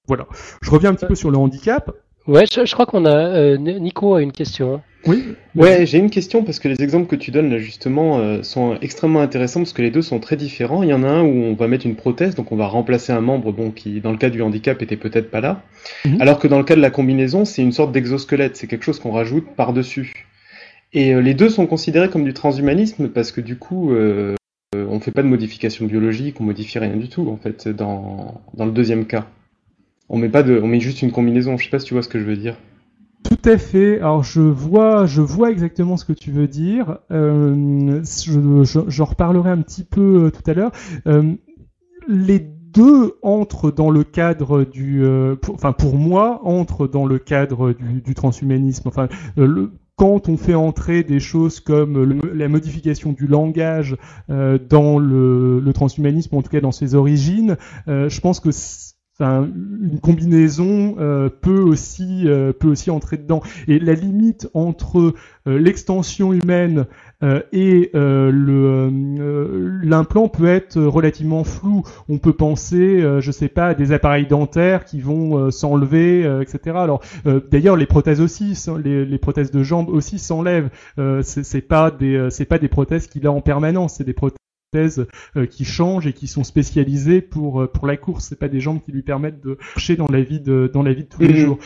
voilà. Je reviens un petit peu sur le handicap. Ouais, je, crois qu'on a. Euh, Nico a une question. Oui. Ouais, j'ai une question parce que les exemples que tu donnes là justement euh, sont extrêmement intéressants parce que les deux sont très différents. Il y en a un où on va mettre une prothèse, donc on va remplacer un membre bon qui dans le cas du handicap était peut-être pas là, mm -hmm. alors que dans le cas de la combinaison c'est une sorte d'exosquelette, c'est quelque chose qu'on rajoute par dessus. Et euh, les deux sont considérés comme du transhumanisme parce que du coup euh, on fait pas de modification biologique, on modifie rien du tout en fait dans dans le deuxième cas. On met pas de, on met juste une combinaison. Je sais pas si tu vois ce que je veux dire. Tout à fait. Alors je vois, je vois exactement ce que tu veux dire. Euh, je, reparlerai un petit peu euh, tout à l'heure. Euh, les deux entrent dans le cadre du, enfin pour moi, entrent dans le cadre du, transhumanisme. Enfin, quand on fait entrer des choses comme la modification du langage dans le, le, transhumanisme, en tout cas dans ses origines, je pense que Une combinaison euh, peut aussi euh, peut aussi entrer dedans. Et la limite entre euh, l'extension humaine et l'implant peut être relativement flou. On peut penser, je sais pas, à des appareils dentaires qui vont s'enlever, etc. Alors d'ailleurs, les prothèses aussi, les, les, prothèses de jambes aussi s'enlèvent. c'est pas des c'est pas des prothèses qu'il a en permanence, c'est des prothèses euh, qui changent et qui sont spécialisés pour euh, pour la course. C'est pas des jambes qui lui permettent de marcher dans la vie de dans la vie de tous les jours.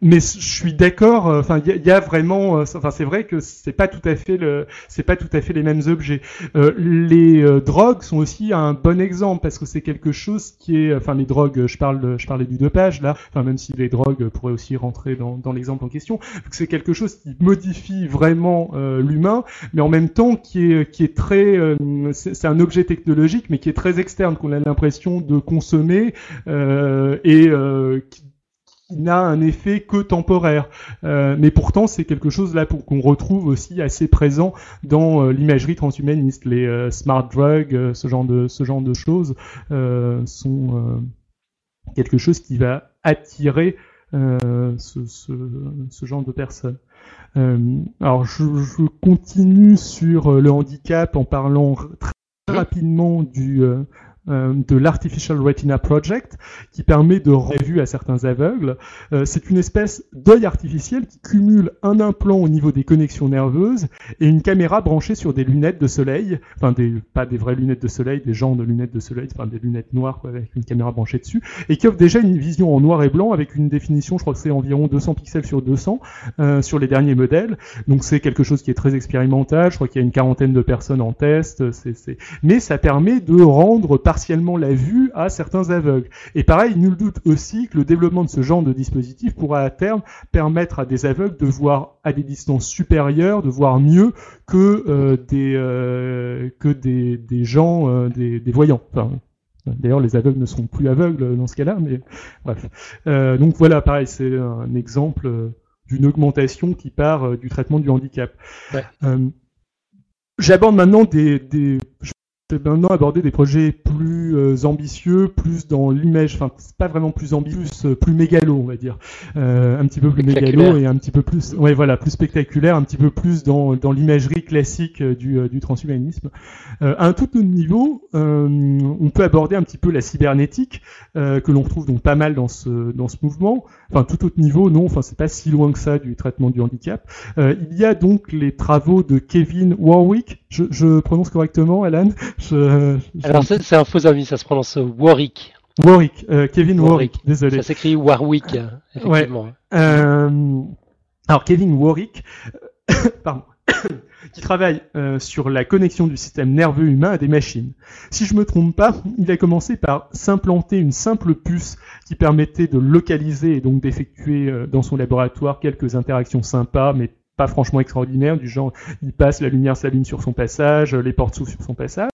mais je suis d'accord. Euh, enfin, il y, a vraiment. Enfin, c'est vrai que c'est pas tout à fait le c'est pas tout à fait les mêmes objets. les drogues sont aussi un bon exemple parce que c'est quelque chose qui est. Enfin, les drogues. Je parle je parlais du dopage là. Enfin, même si les drogues pourraient aussi rentrer dans dans l'exemple en question. C'est quelque chose qui modifie vraiment l'humain, mais en même temps qui est qui est très c'est un objet technologique, mais qui est très externe, qu'on a l'impression de consommer euh, et euh, qui, n'a un effet que temporaire. Euh, mais pourtant, c'est quelque chose là qu'on retrouve aussi assez présent dans l'imagerie transhumaniste. Les smart drugs, ce genre de choses sont quelque chose qui va attirer ce, ce, genre de personnes. alors je, je, continue sur le handicap en parlant très rapidement du, euh, de l'Artificial Retina Project, qui permet de revue à certains aveugles. Euh, c'est une espèce d'œil artificiel qui cumule un implant au niveau des connexions nerveuses et une caméra branchée sur des lunettes de soleil, enfin pas des vraies lunettes de soleil, des genres de lunettes de soleil, enfin des lunettes noires avec une caméra branchée dessus, et qui offre déjà une vision en noir et blanc avec une définition, je crois que c'est environ 200 pixels sur 200 euh, sur les derniers modèles. Donc c'est quelque chose qui est très expérimental. Je crois qu'il y a une quarantaine de personnes en test. Mais ça permet de rendre par partiellement la vue à certains aveugles. Et pareil, nul doute aussi que le développement de ce genre de dispositif pourra à terme permettre à des aveugles de voir à des distances supérieures, de voir mieux que euh, des euh, que des, des gens, euh, des, des, voyants. Enfin, D'ailleurs, les aveugles ne sont plus aveugles dans ce cas-là, mais bref. donc voilà, pareil, c'est un exemple d'une augmentation qui part du traitement du handicap. J'aborde maintenant des, des, vais maintenant aborder des projets plus euh, ambitieux, plus dans l'image, enfin pas vraiment plus ambitieux, plus, euh, plus mégalo on va dire, euh, un petit peu plus mégalo et un petit peu plus, ouais voilà, plus spectaculaire, un petit peu plus dans, dans l'imagerie classique du, du transhumanisme. à un tout autre niveau, on peut aborder un petit peu la cybernétique que l'on retrouve donc pas mal dans ce dans ce mouvement. Enfin tout autre niveau, non, enfin c'est pas si loin que ça du traitement du handicap. il y a donc les travaux de Kevin Warwick, je, je prononce correctement, Alan alors c'est un faux ami, ça se prononce Warwick. Warwick, euh, Kevin Warwick, désolé. Ça s'écrit Warwick, effectivement. Euh, alors Kevin Warwick, pardon, qui travaille euh, sur la connexion du système nerveux humain à des machines. Si je me trompe pas, il a commencé par s'implanter une simple puce qui permettait de localiser et donc d'effectuer dans son laboratoire quelques interactions sympas, mais pas franchement extraordinaires, du genre il passe, la lumière s'allume sur son passage, les portes s'ouvrent sur son passage.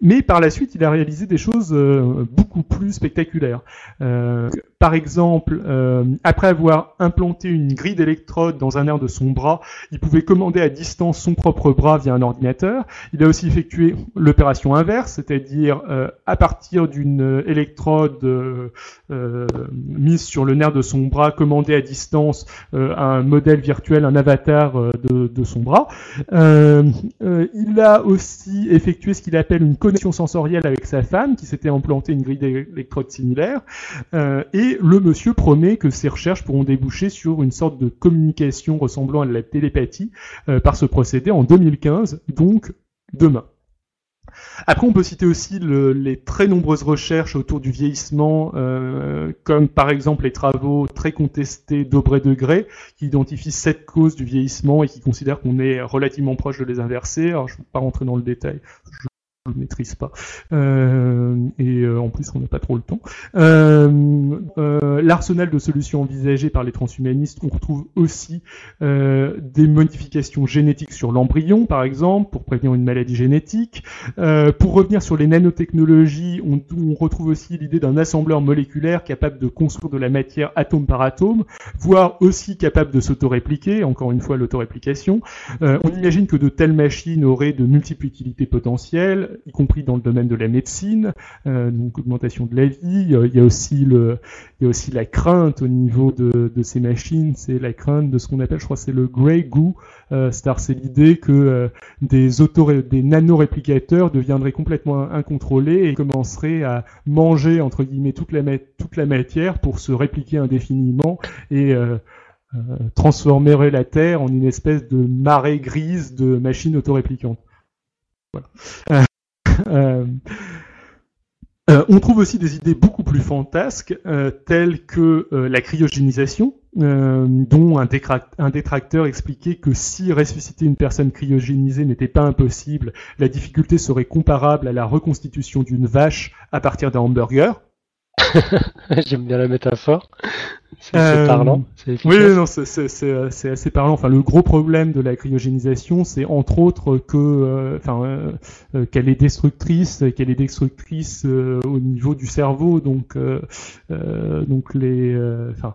Mais par la suite, il a réalisé des choses euh, beaucoup plus spectaculaires. Euh, par exemple, euh, après avoir implanté une grille d'électrodes dans un air de son bras, il pouvait commander à distance son propre bras via un ordinateur. Il a aussi effectué l'opération inverse, c'est-à-dire euh, à partir d'une électrode euh, mise sur le nerf de son bras, commander à distance un modèle virtuel, un avatar de, son bras. il a aussi effectué ce qu'il appelle une connexion sensorielle avec sa femme, qui s'était implanté une grille d'électrodes similaire. et le monsieur promet que ses recherches pourront déboucher sur une sorte de communication ressemblant à la télépathie euh, par ce procédé en 2015, donc demain. Après, on peut citer aussi les très nombreuses recherches autour du vieillissement, euh, comme par exemple les travaux très contestés d'Aubrey Degré, qui identifient sept causes du vieillissement et qui considèrent qu'on est relativement proche de les inverser. Alors, je ne vais pas rentrer dans le détail, ne maîtrise pas. Euh, et euh, en plus, on n'a pas trop le temps. Euh, euh, L'arsenal de solutions envisagées par les transhumanistes, on retrouve aussi euh, des modifications génétiques sur l'embryon, par exemple, pour prévenir une maladie génétique. pour revenir sur les nanotechnologies, on, on retrouve aussi l'idée d'un assembleur moléculaire capable de construire de la matière atome par atome, voire aussi capable de s'autorépliquer, encore une fois l'autoréplication. on imagine que de telles machines auraient de multiples utilités potentielles, y compris dans le domaine de la médecine, euh, donc augmentation de la vie. Il y a aussi le, il y a aussi la crainte au niveau de, de ces machines, c'est la crainte de ce qu'on appelle, je crois, c'est le grey goo. Euh, c'est l'idée que euh, des des nanoréplicateurs deviendraient complètement incontrôlés et commenceraient à manger entre guillemets toute la, toute la matière pour se répliquer indéfiniment et transformerait la Terre en une espèce de marée grise de machines autoréplicantes. Voilà. on trouve aussi des idées beaucoup plus fantasques, telles que la cryogénisation, dont un, un, détracteur expliquait que si ressusciter une personne cryogénisée n'était pas impossible, la difficulté serait comparable à la reconstitution d'une vache à partir d'un hamburger. J'aime bien la métaphore. C'est euh, parlant. Oui, non, c'est assez parlant. Enfin, le gros problème de la cryogénisation, c'est entre autres que, euh, enfin, euh, qu'elle est destructrice, qu'elle est destructrice au niveau du cerveau. Donc, donc les, enfin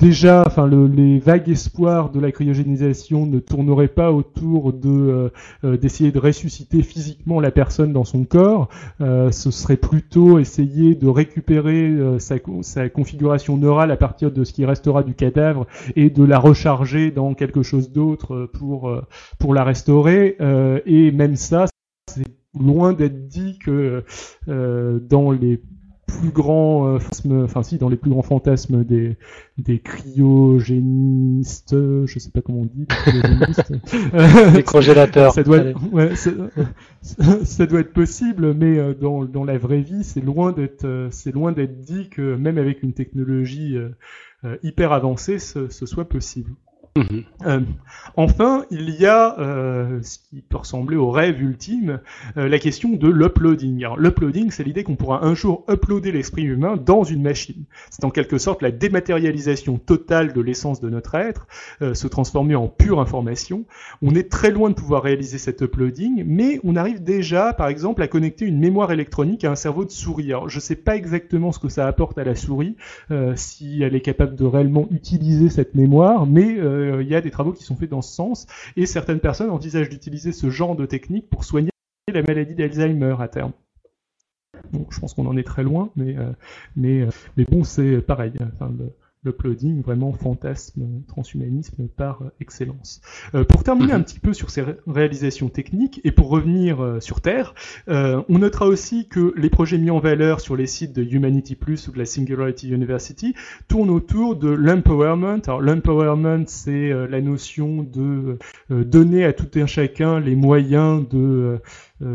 Déjà, enfin, les vagues espoirs de la cryogénisation ne tourneraient pas autour de euh, euh, d'essayer de ressusciter physiquement la personne dans son corps. Euh, ce serait plutôt essayer de récupérer sa, sa, configuration neurale à partir de ce qui restera du cadavre et de la recharger dans quelque chose d'autre pour pour la restaurer. et même ça, c'est loin d'être dit que dans les plus grands euh, enfin si, dans les plus grands fantasmes des, des cryogénistes, je sais pas comment on dit, des congélateurs. ça, doit être, ouais, ça doit être possible, mais euh, dans, dans la vraie vie, c'est loin d'être, euh, c'est loin d'être dit que même avec une technologie hyper avancée, ce, ce soit possible. Euh, enfin, il y a euh, ce qui peut ressembler au rêve ultime, euh, la question de l'uploading. L'uploading, c'est l'idée qu'on pourra un jour uploader l'esprit humain dans une machine. C'est en quelque sorte la dématérialisation totale de l'essence de notre être, se transformer en pure information. On est très loin de pouvoir réaliser cet uploading, mais on arrive déjà, par exemple, à connecter une mémoire électronique à un cerveau de souris. Je ne sais pas exactement ce que ça apporte à la souris, si elle est capable de réellement utiliser cette mémoire, mais il y a des travaux qui sont faits dans ce sens, et certaines personnes envisagent d'utiliser ce genre de technique pour soigner la maladie d'Alzheimer à terme. Donc, je pense qu'on en est très loin, mais, euh, euh, bon, c'est pareil. L'uploading, vraiment fantasme transhumanisme par excellence. Euh, pour terminer mhm. un petit peu sur ces réalisations techniques et pour revenir euh, sur Terre, euh, on notera aussi que les projets mis en valeur sur les sites de Humanity Plus ou de la Singularity University tournent autour de l'empowerment. Alors l'empowerment, c'est la notion de donner à tout un chacun les moyens de euh,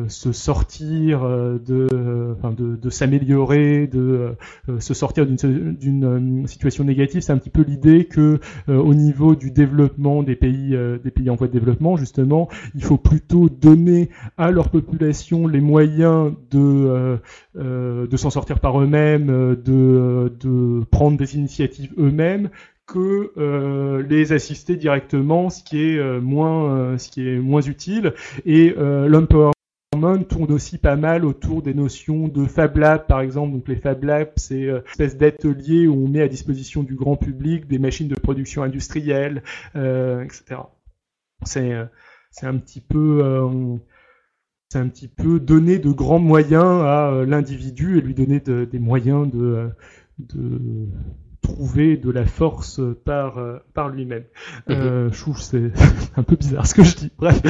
se sortir euh, de, enfin de, de s'améliorer, de euh, se sortir d'une situation négative. C'est un petit peu l'idée que au niveau du développement des pays, des pays en voie de développement, justement, il faut plutôt donner à leur population les moyens de de s'en sortir par eux-mêmes, de, de prendre des initiatives eux-mêmes, que euh, les assister directement, ce qui est moins, ce qui est moins utile. Et euh, l'empowerment tourne aussi pas mal autour des notions de Fab Lab, par exemple. Donc les Fab Labs, c'est euh, une espèce d'atelier où on met à disposition du grand public des machines de production industrielle, euh, etc. C'est euh, c'est un petit peu c'est un petit peu donner de grands moyens à l'individu et lui donner des moyens de trouver de la force par euh, par lui-même. Mhm. Euh, je trouve c'est un peu bizarre ce que je dis. Bref,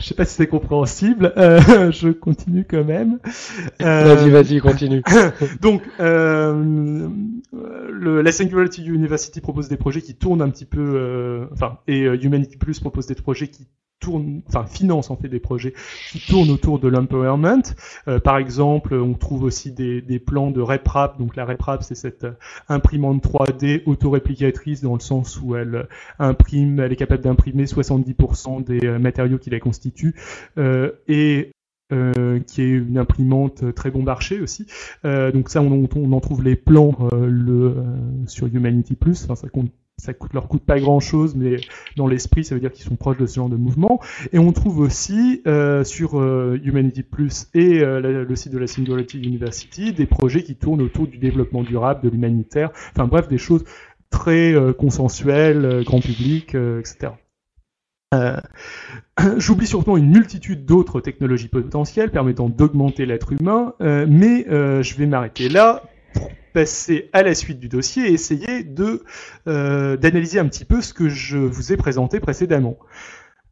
je sais pas si c'est compréhensible. Euh, je continue quand même. vas-y, vas-y, continue. donc, le, la Singularity University propose des projets qui tournent un petit peu, enfin, et Humanity Plus propose des projets qui tourne, enfin finance en fait des projets qui tournent autour de l'empowerment. Euh, par exemple, on trouve aussi des, des, plans de RepRap. Donc la RepRap, c'est cette euh, imprimante 3D autoréplicatrice dans le sens où elle euh, imprime, elle est capable d'imprimer 70% des matériaux qui la constituent et euh, qui est une imprimante très bon marché aussi. Euh, donc ça, on, on, en trouve les plans le, sur Humanity Plus. Enfin, ça compte ça coûte, leur coûte pas grand chose, mais dans l'esprit, ça veut dire qu'ils sont proches de ce genre de mouvement. Et on trouve aussi euh, sur euh, Humanity Plus et euh, le site de la Singularity University des projets qui tournent autour du développement durable, de l'humanitaire, enfin bref, des choses très consensuelles, grand public, etc. J'oublie surtout une multitude d'autres technologies potentielles permettant d'augmenter l'être humain, mais je vais m'arrêter là passer à la suite du dossier et essayer euh, d'analyser un petit peu ce que je vous ai présenté précédemment.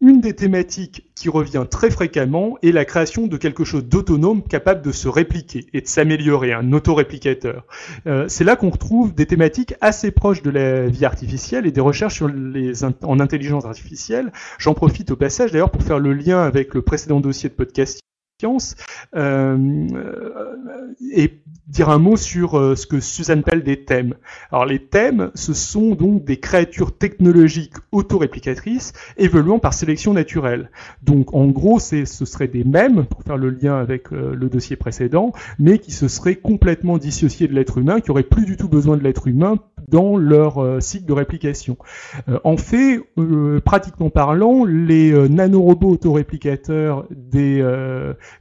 Une des thématiques qui revient très fréquemment est la création de quelque chose d'autonome capable de se répliquer et de s'améliorer, un autoréplicateur. Euh, c'est là qu'on retrouve des thématiques assez proches de la vie artificielle et des recherches sur les en intelligence artificielle. J'en profite au passage d'ailleurs pour faire le lien avec le précédent dossier de podcast euh, et dire un mot sur euh, ce que Suzanne appelle des thèmes. Alors les thèmes, ce sont donc des créatures technologiques autoréplicatrices évoluant par sélection naturelle. Donc en gros, ce serait des mèmes, pour faire le lien avec euh, le dossier précédent, mais qui se seraient complètement dissociés de l'être humain, qui auraient plus du tout besoin de l'être humain dans leur cycle de réplication. en fait, pratiquement parlant, les nanorobots autoréplicateurs des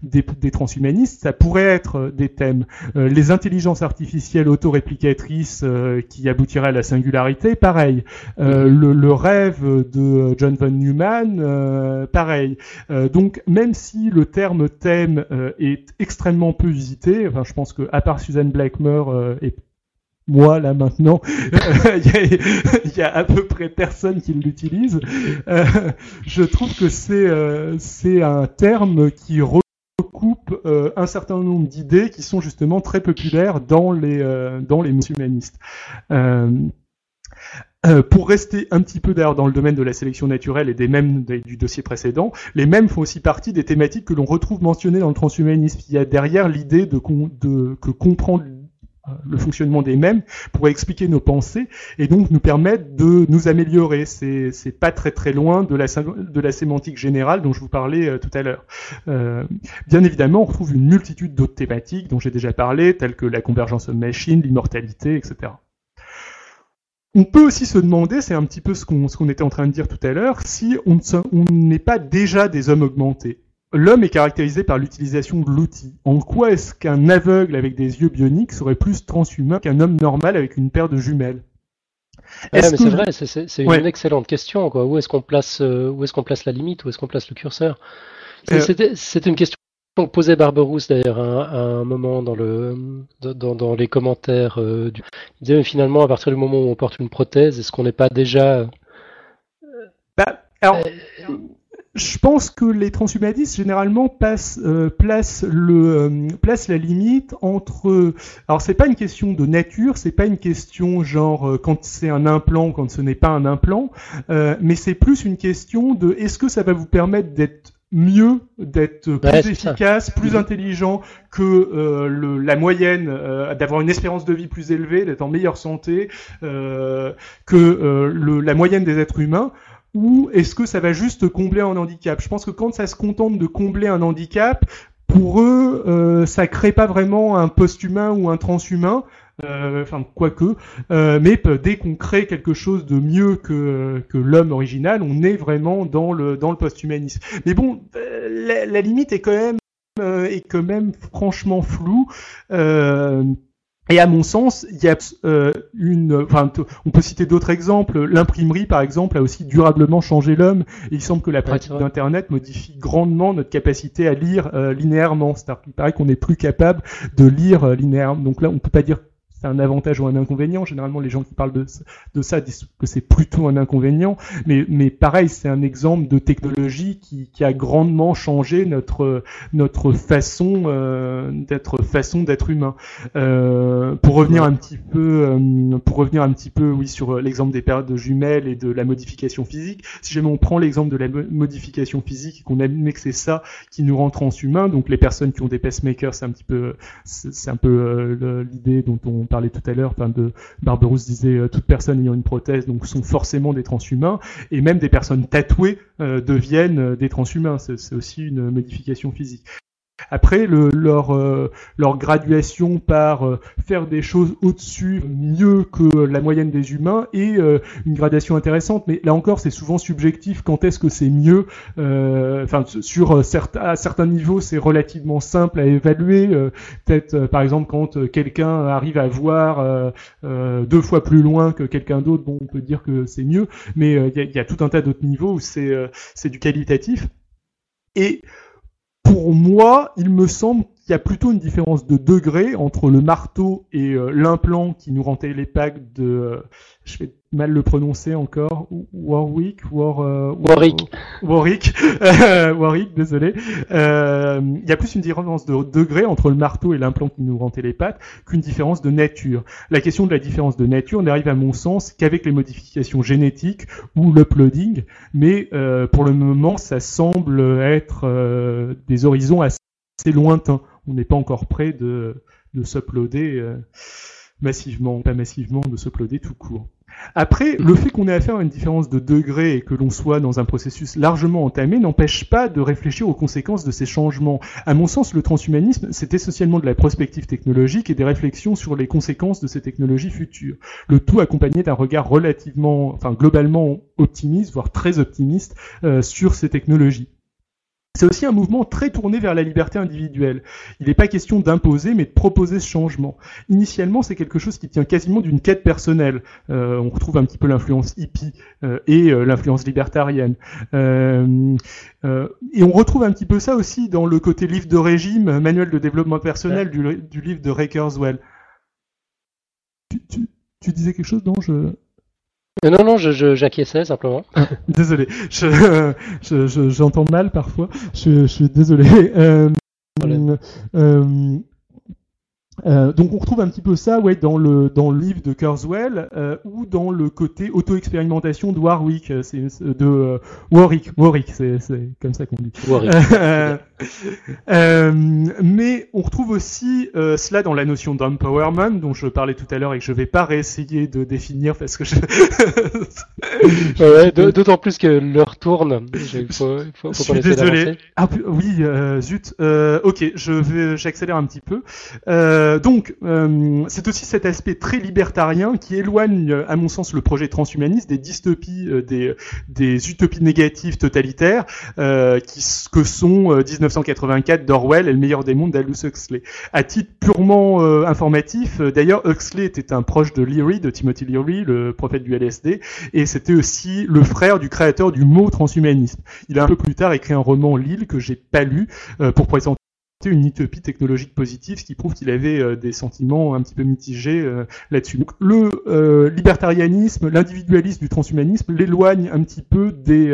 des, transhumanistes, ça pourrait être euh, des thèmes. Euh, les intelligences artificielles autoréplicatrices euh, qui aboutiraient à la singularité, pareil. le, rêve de John von Neumann, pareil. donc même si le terme thème est extrêmement peu visité, enfin je pense que à part Suzanne Blackmore et moi là maintenant, il y, a à peu près personne qui l'utilise. je trouve que c'est c'est un terme qui coupe euh, un certain nombre d'idées qui sont justement très populaires dans les euh, dans les humanistes. Euh, pour rester un petit peu d'ailleurs dans le domaine de la sélection naturelle et des mêmes du dossier précédent, les mêmes font aussi partie des thématiques que l'on retrouve mentionnées dans le transhumanisme. Il y a derrière l'idée de, de, que comprendre le fonctionnement des mêmes pourrait expliquer nos pensées et donc nous permettre de nous améliorer. C'est, pas très très loin de la, sémantique générale dont je vous parlais euh, tout à l'heure. Euh, bien évidemment, on retrouve une multitude d'autres thématiques dont j'ai déjà parlé, telles que la convergence homme-machine, l'immortalité, etc. On peut aussi se demander, c'est un petit peu ce qu'on était en train de dire tout à l'heure, si on n'est pas déjà des hommes augmentés l'homme est caractérisé par l'utilisation de l'outil. En quoi est-ce qu'un aveugle avec des yeux bioniques serait plus transhumain qu'un homme normal avec une paire de jumelles? C'est vrai, c'est une excellente question. Où est-ce qu'on place, euh, où est-ce qu'on place la limite, où est-ce qu'on place le curseur? Euh, C'est une question que posait Barberousse d'ailleurs à, un moment dans le dans, les commentaires. Euh, du... Il disait finalement à partir du moment où on porte une prothèse, est-ce qu'on n'est pas déjà bah, alors, je pense que les transhumanistes généralement passent, euh, placent, le, euh, la limite entre. Alors c'est pas une question de nature, c'est pas une question genre euh, quand c'est un implant, quand ce n'est pas un implant, mais c'est plus une question de est-ce que ça va vous permettre d'être mieux, d'être plus efficace, plus mhm. intelligent que le, la moyenne, d'avoir une espérance de vie plus élevée, d'être en meilleure santé que le, la moyenne des êtres humains ou est-ce que ça va juste combler un handicap? Je pense que quand ça se contente de combler un handicap, pour eux, euh, ça crée pas vraiment un post-humain ou un transhumain. Euh, enfin, quoique, euh, mais dès qu'on crée quelque chose de mieux que, que l'homme original, on est vraiment dans le dans le post-humanisme. Mais bon, euh, la, limite est quand même euh, est quand même franchement floue. Et à mon sens, il y a euh, une, enfin, on peut citer d'autres exemples. L'imprimerie, par exemple, a aussi durablement changé l'homme. il semble que la pratique d'Internet modifie grandement notre capacité à lire euh, linéairement. C'est-à-dire qu'il paraît qu'on est plus capable de lire euh, linéairement. Donc là, on peut pas dire un avantage ou un inconvénient. Généralement, les gens qui parlent de, de ça disent que c'est plutôt un inconvénient. Mais, mais pareil, c'est un exemple de technologie qui, qui, a grandement changé notre, notre façon euh, d'être façon d'être humain. Euh, pour revenir un petit peu, euh, pour revenir un petit peu, oui, sur l'exemple des périodes de jumelles et de la modification physique. Si jamais on prend l'exemple de la modification physique et qu'on admet que c'est ça qui nous rend transhumains, donc les personnes qui ont des pacemakers, c'est un petit peu, c'est un peu l'idée dont on parlait tout à l'heure, enfin de Barberousse disait euh, toute personne ayant une prothèse donc sont forcément des transhumains et même des personnes tatouées euh, deviennent euh, des transhumains. C'est aussi une modification physique. Après, le, leur, euh, leur graduation par euh, faire des choses au-dessus, mieux que la moyenne des humains, est euh, une gradation intéressante. Mais là encore, c'est souvent subjectif. Quand est-ce que c'est mieux Enfin, sur certains, à certains niveaux, c'est relativement simple à évaluer. Peut-être, par exemple, quand quelqu'un arrive à voir deux fois plus loin que quelqu'un d'autre, bon, on peut dire que c'est mieux. Mais il y, y, a tout un tas d'autres niveaux où c'est c'est du qualitatif. Et pour moi, il me semble qu'il y a plutôt une différence de degré entre le marteau et euh, l'implant qui nous rendait les packs de, euh, je mal le prononcer encore, Warwick, War, euh, Warwick, Warwick, Warwick, désolé. Il y a plus une différence de degré entre le marteau et l'implant qui nous rendait les pattes qu'une différence de nature. La question de la différence de nature n'arrive à mon sens qu'avec les modifications génétiques ou l'uploading, mais pour le moment, ça semble être des horizons assez lointain. On n'est pas encore prêt de, de s'uploader euh, massivement, pas massivement, de s'uploader tout court. Après, le fait qu'on ait affaire à une différence de degré et que l'on soit dans un processus largement entamé n'empêche pas de réfléchir aux conséquences de ces changements. À mon sens, le transhumanisme, c'est essentiellement de la prospective technologique et des réflexions sur les conséquences de ces technologies futures. Le tout accompagné d'un regard relativement, enfin globalement optimiste, voire très optimiste euh, sur ces technologies. C'est aussi un mouvement très tourné vers la liberté individuelle. Il n'est pas question d'imposer, mais de proposer ce changement. Initialement, c'est quelque chose qui tient quasiment d'une quête personnelle. Euh, on retrouve un petit peu l'influence hippie euh, et euh, l'influence libertarienne. et on retrouve un petit peu ça aussi dans le côté livre de régime, manuel de développement personnel du, livre de Ray Kurzweil. Tu, tu, disais quelque chose, non? Je... Euh, non, non, j'acquiesçais je, simplement. Ah, désolé, j'entends mal parfois. Je, suis désolé. Euh, euh, euh, donc on retrouve un petit peu ça ouais, dans, le, dans le livre de Kurzweil euh, ou dans le côté auto-expérimentation de Warwick, euh, c'est, de euh, Warwick, Warwick c'est, c'est comme ça qu'on dit. Warwick. mais on retrouve aussi cela dans la notion d'empowerment dont je parlais tout à l'heure et que je vais pas réessayer de définir parce que je... ouais, d'autant plus que l'heure tourne. Il faut, faut, faut je suis désolé. Ah oui, zut. ok, je vais, j'accélère un petit peu. Euh, euh, donc, euh, c'est aussi cet aspect très libertarien qui éloigne, euh, à mon sens, le projet transhumaniste des dystopies, des, utopies négatives totalitaires, que sont 1984 d'Orwell et le meilleur des mondes d'Aldous Huxley. À titre purement informatif, d'ailleurs, Huxley était un proche de Leary, de Timothy Leary, le prophète du LSD, et c'était aussi le frère du créateur du mot transhumanisme. Il a un peu plus tard écrit un roman Lille que j'ai pas lu pour présenter une utopie technologique positive, ce qui prouve qu'il avait euh, des sentiments un petit peu mitigés euh, là-dessus. Donc le euh, libertarianisme, l'individualisme du transhumanisme l'éloigne un petit peu des,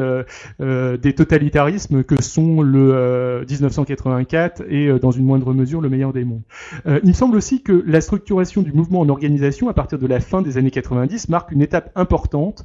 des totalitarismes que sont le 1984 et dans une moindre mesure le meilleur des mondes. il me semble aussi que la structuration du mouvement en organisation à partir de la fin des années 90 marque une étape importante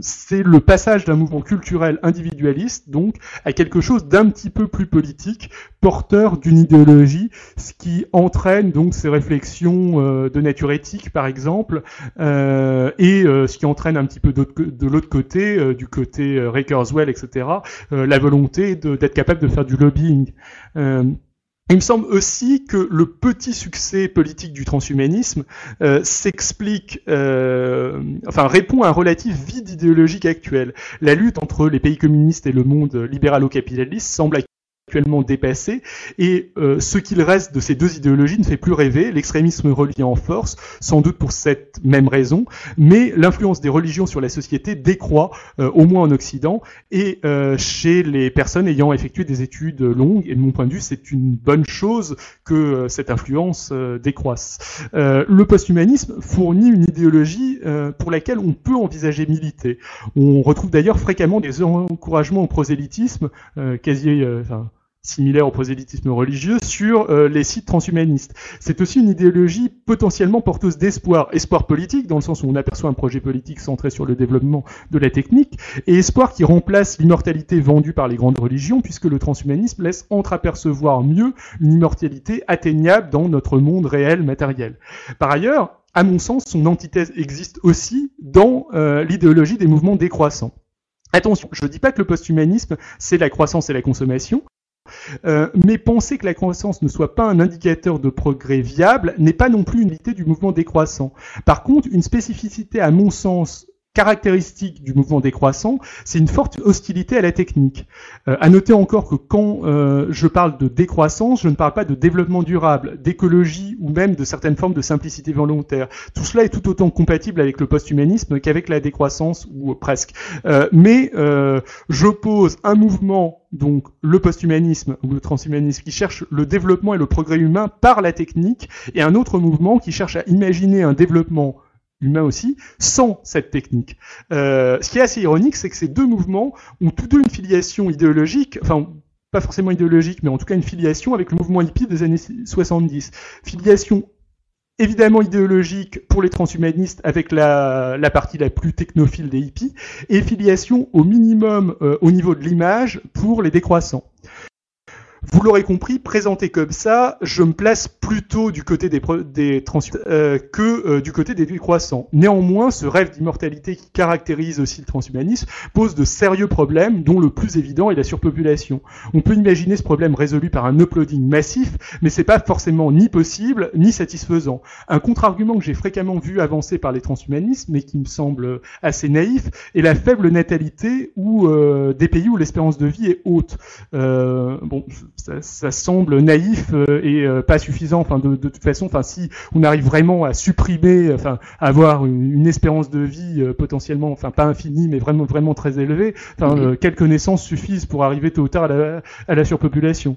c'est le passage d'un mouvement culturel individualiste, donc, à quelque chose d'un petit peu plus politique, porteur d'une idéologie, ce qui entraîne donc ces réflexions euh, de nature éthique, par exemple, euh, et euh, ce qui entraîne un petit peu de l'autre côté, du côté Ray Kurzweil, etc., la volonté d'être capable de faire du lobbying. Il me semble aussi que le petit succès politique du transhumanisme euh, s'explique, euh, enfin répond à un relatif vide idéologique actuel. La lutte entre les pays communistes et le monde libéral-capitaliste semble actuellement dépassé, et euh, ce qu'il reste de ces deux idéologies ne fait plus rêver, l'extrémisme religieux en force, sans doute pour cette même raison, mais l'influence des religions sur la société décroît, euh, au moins en Occident, et euh, chez les personnes ayant effectué des études longues, et de mon point de vue, c'est une bonne chose que cette influence décroisse. le posthumanisme fournit une idéologie pour laquelle on peut envisager militer. On retrouve d'ailleurs fréquemment des encouragements au prosélytisme, quasi, enfin, similaire au prosélytisme religieux sur euh, les sites transhumanistes. C'est aussi une idéologie potentiellement porteuse d'espoir, espoir politique dans le sens où on aperçoit un projet politique centré sur le développement de la technique, et espoir qui remplace l'immortalité vendue par les grandes religions, puisque le transhumanisme laisse entreapercevoir mieux une immortalité atteignable dans notre monde réel matériel. Par ailleurs, à mon sens, son antithèse existe aussi dans euh, l'idéologie des mouvements décroissants. Attention, je ne dis pas que le posthumanisme, c'est la croissance et la consommation, euh, mais penser que la croissance ne soit pas un indicateur de progrès viable n'est pas non plus une unité du mouvement décroissant. Par contre, une spécificité à mon sens caractéristique du mouvement décroissant, c'est une forte hostilité à la technique. Euh, à noter encore que quand euh, je parle de décroissance, je ne parle pas de développement durable, d'écologie ou même de certaines formes de simplicité volontaire. Tout cela est tout autant compatible avec le post-humanisme qu'avec la décroissance ou presque. Euh, mais euh, j'oppose un mouvement donc le post-humanisme ou le transhumanisme qui cherche le développement et le progrès humain par la technique et un autre mouvement qui cherche à imaginer un développement humain aussi, sans cette technique. Euh, ce qui est assez ironique, c'est que ces deux mouvements ont tous deux une filiation idéologique, enfin pas forcément idéologique, mais en tout cas une filiation avec le mouvement hippie des années 70. Filiation évidemment idéologique pour les transhumanistes avec la, la partie la plus technophile des hippies, et filiation au minimum euh, au niveau de l'image pour les décroissants. Vous l'aurez compris, présenté comme ça, je me place plutôt du côté des, des euh, que euh, du côté des décroissants. Néanmoins, ce rêve d'immortalité qui caractérise aussi le transhumanisme pose de sérieux problèmes, dont le plus évident est la surpopulation. On peut imaginer ce problème résolu par un uploading massif, mais c'est pas forcément ni possible ni satisfaisant. Un contre-argument que j'ai fréquemment vu avancer par les transhumanistes, mais qui me semble assez naïf, est la faible natalité ou euh, des pays où l'espérance de vie est haute. Euh, bon, ça, ça, semble naïf euh, et euh, pas suffisant. Enfin, de, de, toute façon, enfin, si on arrive vraiment à supprimer, enfin, avoir une, une espérance de vie euh, potentiellement, enfin, pas infinie, mais vraiment, vraiment très élevée, enfin, quelques naissances suffisent pour arriver tôt ou tard à la, à la surpopulation.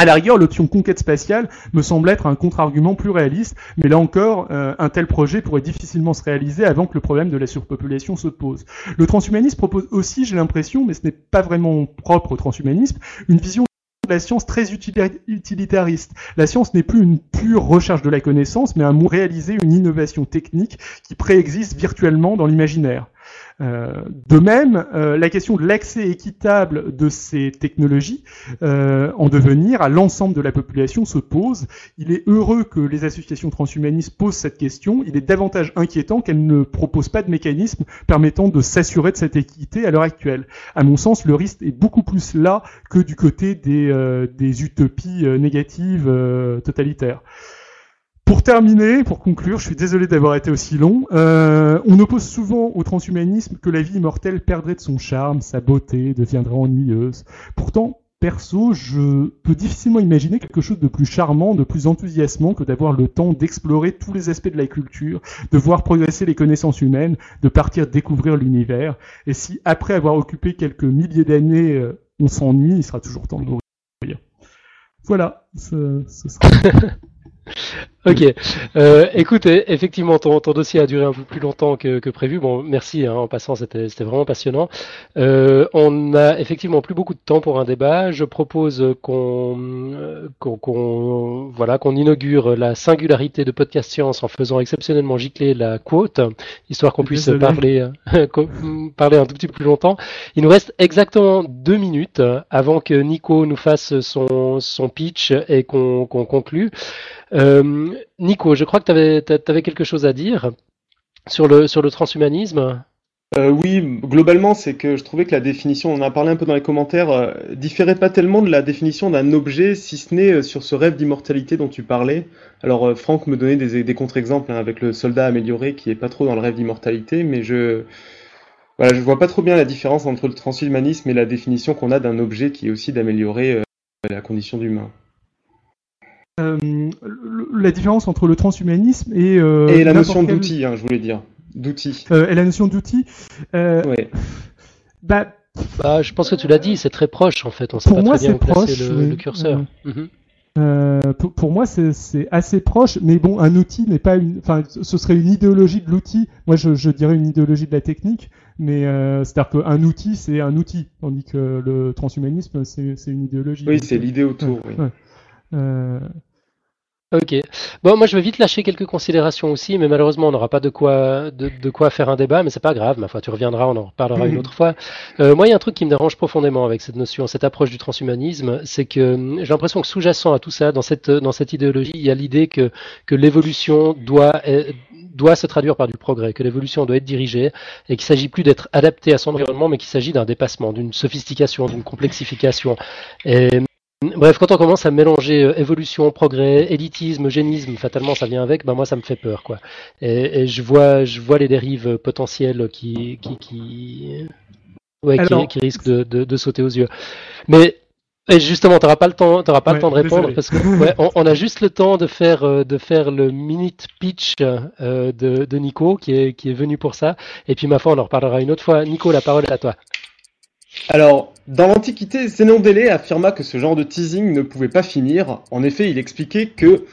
À la rigueur, l'option conquête spatiale me semble être un contre-argument plus réaliste, mais là encore, euh, un tel projet pourrait difficilement se réaliser avant que le problème de la surpopulation se pose. Le transhumanisme propose aussi, j'ai l'impression, mais ce n'est pas vraiment propre au transhumanisme, une vision la science très utilitariste. La science n'est plus une pure recherche de la connaissance, mais un réaliser une innovation technique qui préexiste virtuellement dans l'imaginaire. Euh, de même, euh, la question de l'accès équitable de ces technologies euh, en devenir à l'ensemble de la population se pose. Il est heureux que les associations transhumanistes posent cette question. Il est davantage inquiétant qu'elles ne proposent pas de mécanisme permettant de s'assurer de cette équité à l'heure actuelle. À mon sens, le risque est beaucoup plus là que du côté des, des utopies négatives totalitaires. Pour terminer, pour conclure, je suis désolé d'avoir été aussi long. Euh, on oppose souvent au transhumanisme que la vie immortelle perdrait de son charme, sa beauté deviendrait ennuyeuse. Pourtant, perso, je peux difficilement imaginer quelque chose de plus charmant, de plus enthousiasmant que d'avoir le temps d'explorer tous les aspects de la culture, de voir progresser les connaissances humaines, de partir découvrir l'univers. Et si après avoir occupé quelques milliers d'années, euh, on s'ennuie, il sera toujours temps de mourir. Voilà, ce, ce sera. Ok. Euh, écoute, e, effectivement, ton, ton, dossier a duré un peu plus longtemps que, que prévu. Bon, merci. Hein, en passant, c'était vraiment passionnant. Euh, on a effectivement plus beaucoup de temps pour un débat. Je propose qu'on qu'on voilà qu'on inaugure la singularité de podcast science en faisant exceptionnellement gicler la quote, histoire qu'on puisse parler parler un tout petit peu plus longtemps. Il nous reste exactement deux minutes avant que Nico nous fasse son son pitch et qu'on qu'on conclue. Euh, Nico, je crois que tu avais, quelque chose à dire sur le, transhumanisme. Euh, oui, globalement, c'est que je trouvais que la définition, on en a parlé un peu dans les commentaires, euh, différait pas tellement de la définition d'un objet, si ce n'est sur ce rêve d'immortalité dont tu parlais. Alors, Franck me donnait des, des contre-exemples hein, avec le soldat amélioré qui est pas trop dans le rêve d'immortalité, mais je, voilà, je vois pas trop bien la différence entre le transhumanisme et la définition qu'on a d'un objet qui est aussi d'améliorer la condition d'humain. Euh, la différence entre le transhumanisme et... Euh, et la notion d'outil, hein, je voulais dire. D'outil. Euh, et la notion d'outil. ouais. Bah, bah, je pense que tu l'as dit, c'est très proche en fait. On sait pour pas moi, très bien proche, le, le, curseur. Mhm. Euh, pour, pour, moi, c'est assez proche, mais bon, un outil n'est pas une. Enfin, ce serait une idéologie de l'outil. Moi, je, je, dirais une idéologie de la technique, mais euh, c'est-à-dire qu'un outil, c'est un outil, tandis que le transhumanisme, c'est une idéologie. Oui, c'est l'idée autour. Ouais, oui. ouais. Euh, Ok. Bon, moi je vais vite lâcher quelques considérations aussi, mais malheureusement on n'aura pas de quoi de, de, quoi faire un débat, mais c'est pas grave. Ma foi, tu reviendras, on en reparlera une autre fois. Euh, moi, il y a un truc qui me dérange profondément avec cette notion, cette approche du transhumanisme, c'est que hum, j'ai l'impression que sous-jacent à tout ça, dans cette dans cette idéologie, il y a l'idée que que l'évolution doit doit se traduire par du progrès, que l'évolution doit être dirigée et qu'il s'agit plus d'être adapté à son environnement, mais qu'il s'agit d'un dépassement, d'une sophistication, d'une complexification. Et Bref, quand on commence à mélanger euh, évolution, progrès, élitisme, génisme, fatalement ça vient avec, ben moi ça me fait peur quoi. Et, et je vois, je vois les dérives potentielles qui, qui, qui, ouais, qui, qui risquent de, de, de, sauter aux yeux. Mais et justement, tu n'auras pas le temps, t'auras pas ouais, le temps de répondre désolé. parce que ouais, on, on, a juste le temps de faire euh, de faire le minute pitch euh, de, de Nico qui est qui est venu pour ça. Et puis ma foi, on en reparlera une autre fois. Nico, la parole est à toi. Alors, dans l'Antiquité, Zénon d'Élée affirma que ce genre de teasing ne pouvait pas finir. En effet, il expliquait que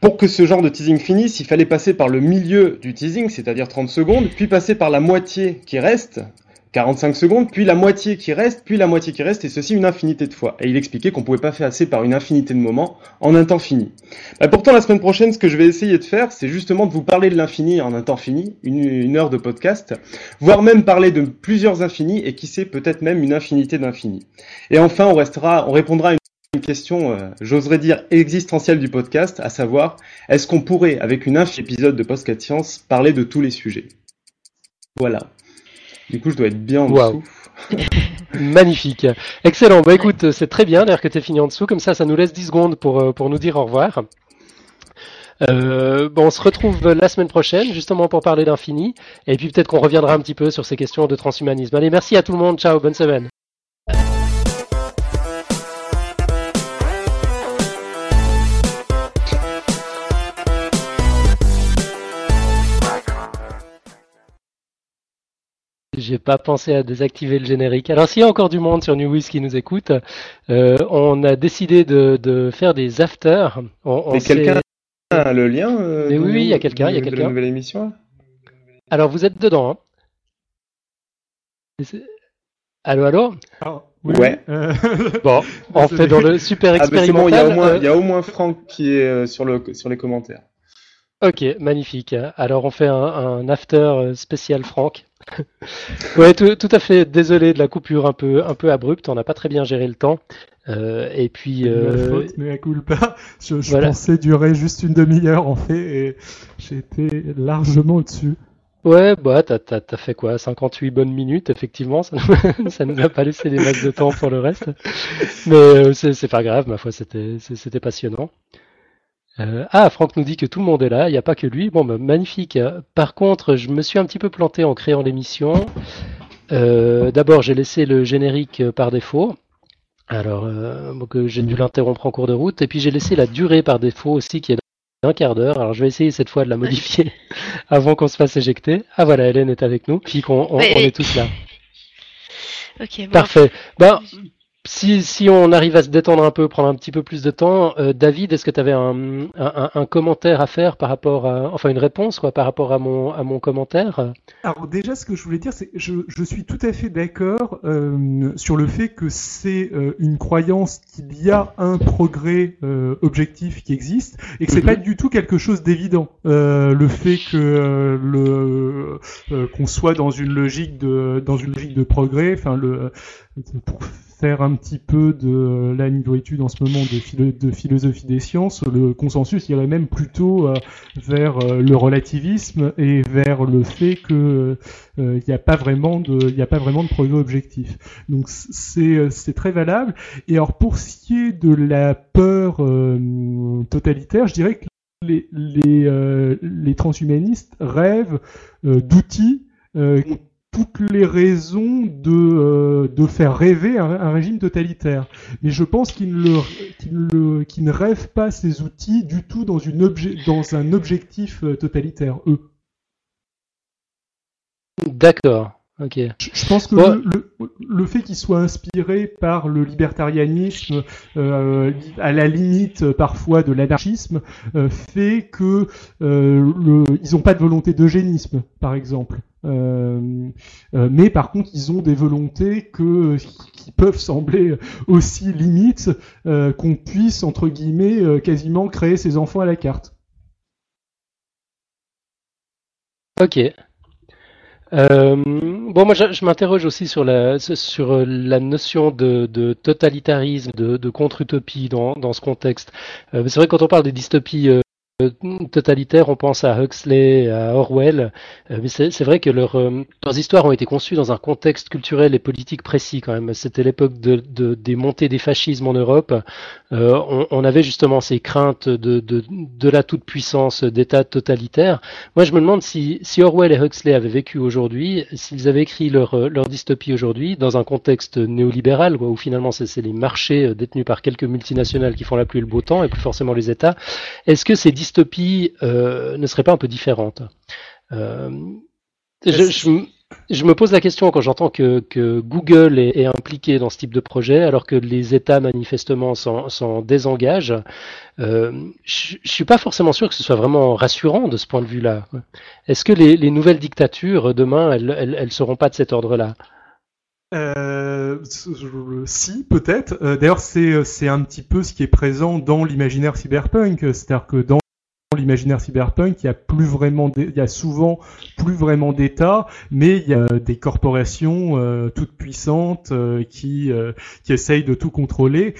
pour que ce genre de teasing finisse, il fallait passer par le milieu du teasing, c'est-à-dire 30 secondes, puis passer par la moitié qui reste, 45 secondes, puis la moitié qui reste, puis la moitié qui reste, et ceci une infinité de fois. Et il expliquait qu'on pouvait pas faire assez par une infinité de moments en un temps fini. Bah pourtant, la semaine prochaine, ce que je vais essayer de faire, c'est justement de vous parler de l'infini en un temps fini, une, heure de podcast, voire même parler de plusieurs infinis, et qui sait, peut-être même une infinité d'infinis. Et enfin, on restera, on répondra à une question, euh, j'oserais dire existentielle du podcast, à savoir, est-ce qu'on pourrait, avec une infime épisode de Podcast Science, parler de tous les sujets? Voilà. Du coup, je dois être bien en dessous. Magnifique. Excellent. Bah écoute, c'est très bien d'ailleurs que tu es fini en dessous. Comme ça, ça nous laisse 10 secondes pour, euh, pour nous dire au revoir. Euh, bon, on se retrouve la semaine prochaine justement pour parler d'infini. Et puis peut-être qu'on reviendra un petit peu sur ces questions de transhumanisme. Allez, merci à tout le monde. Ciao, bonne semaine. J'ai pas pensé à désactiver le générique. Alors s'il y a encore du monde sur New qui nous écoute, euh, on a décidé de, de faire des afters. On, Mais quelqu'un a le lien euh, Mais oui, il y a quelqu'un, il y a quelqu'un. nouvelle émission? Alors vous êtes dedans. Hein allô, allô? Ah, oui, Ouais. euh, Bon, on fait dans le super Ah, bon, expérimental. il y, a au moins, euh, il y a au moins Franck qui est sur, le, sur les commentaires. Ok, magnifique. Alors on fait un, un after spécial Franck. Ouais, tout, tout à fait. Désolé de la coupure un peu, un peu abrupte. On n'a pas très bien géré le temps. Euh, et puis, ma euh, faute, mais à culpa. Je, je voilà. pensais durer juste une demi-heure en fait, et j'ai été largement au-dessus. ouais, bah t'as, t'as, t'as fait quoi? 58 bonnes minutes, effectivement. Ça nous, ça nous a pas laissé des masses de temps pour le reste. Mais euh, c'est, c'est pas grave. Ma foi, c'était, c'était passionnant. Euh, ah, Franck nous dit que tout le monde est là, il n'y a pas que lui. Bon, bah, magnifique. Par contre, je me suis un petit peu planté en créant l'émission. Euh, D'abord, j'ai laissé le générique euh, par défaut. Alors, euh, j'ai dû l'interrompre en cours de route. Et puis, j'ai laissé la durée par défaut aussi, qui est d'un quart d'heure. Alors, je vais essayer cette fois de la modifier avant qu'on se fasse éjecter. Ah, voilà, Hélène est avec nous. Puis qu'on on, on est tous là. Ok, bon. Parfait. Ben, si, si on arrive à se détendre un peu, prendre un petit peu plus de temps, euh, David, est-ce que tu avais un, un, un commentaire à faire par rapport à, enfin une réponse quoi, par rapport à mon, à mon commentaire? Alors déjà, ce que je voulais dire, c'est je, je suis tout à fait d'accord euh, sur le fait que c'est euh, une croyance qu'il y a un progrès euh, objectif qui existe et que c'est Mhm. pas du tout quelque chose d'évident. Euh, le fait que euh, le euh, qu'on soit dans une logique de dans une logique de progrès, enfin le pour un petit peu de la niveau étude en ce moment de, philo- de philosophie des sciences, le consensus irait même plutôt euh, vers euh, le relativisme et vers le fait que euh, il n'y a pas vraiment de il de progrès objectif. Donc c'est très valable. Et alors pour ce qui est de la peur totalitaire, je dirais que les les, les transhumanistes rêvent d'outils toutes les raisons de, euh, de faire rêver un, un régime totalitaire. Mais je pense qu'ils ne, qu'ils ne, ne rêvent pas ces outils du tout dans, une obje- dans un objectif euh, totalitaire, eux. D'accord. Ok. Je je pense que le, le, le fait qu'ils soient inspirés par le libertarianisme, euh, à la limite euh, parfois de l'anarchisme, euh, fait que euh, le, ils n'ont pas de volonté d'eugénisme, par exemple. Euh, euh, mais par contre, ils ont des volontés que, qui peuvent sembler aussi limites euh, qu'on puisse entre guillemets quasiment créer ses enfants à la carte. Ok. Bon, moi, je, m'interroge aussi sur la sur la notion de, totalitarisme, de, contre-utopie dans, dans ce contexte. C'est vrai que quand on parle des dystopies totalitaires, on pense à Huxley, à Orwell, euh, mais c'est vrai que leurs euh, leurs histoires ont été conçues dans un contexte culturel et politique précis quand même. C'était l'époque de, de- des montées des fascismes en Europe. Euh, on, avait justement ces craintes de, la toute-puissance d'État totalitaire. Moi, je me demande si, Orwell et Huxley avaient vécu aujourd'hui, s'ils avaient écrit leur, euh, dystopie aujourd'hui dans un contexte néolibéral, où finalement c'est les marchés euh, détenus par quelques multinationales qui font la pluie et le beau temps, et plus forcément les États, est-ce que ces euh, ne seraient pas un peu différentes Euh, je, je m- je me pose la question quand j'entends que, que Google est, est impliqué dans ce type de projet, alors que les États manifestement s'en s'en désengagent. Euh, je, je suis pas forcément sûr que ce soit vraiment rassurant de ce point de vue-là. Est-ce que les, les nouvelles dictatures demain, elles, elles, elles seront pas de cet ordre-là? Euh, si, peut-être. D'ailleurs, c'est un petit peu ce qui est présent dans l'imaginaire cyberpunk. C'est-à-dire que dans l'imaginaire cyberpunk, il y a plus vraiment, il y a souvent plus vraiment d'État, mais il y a des corporations euh, toutes puissantes euh, qui euh, qui essayent de tout contrôler.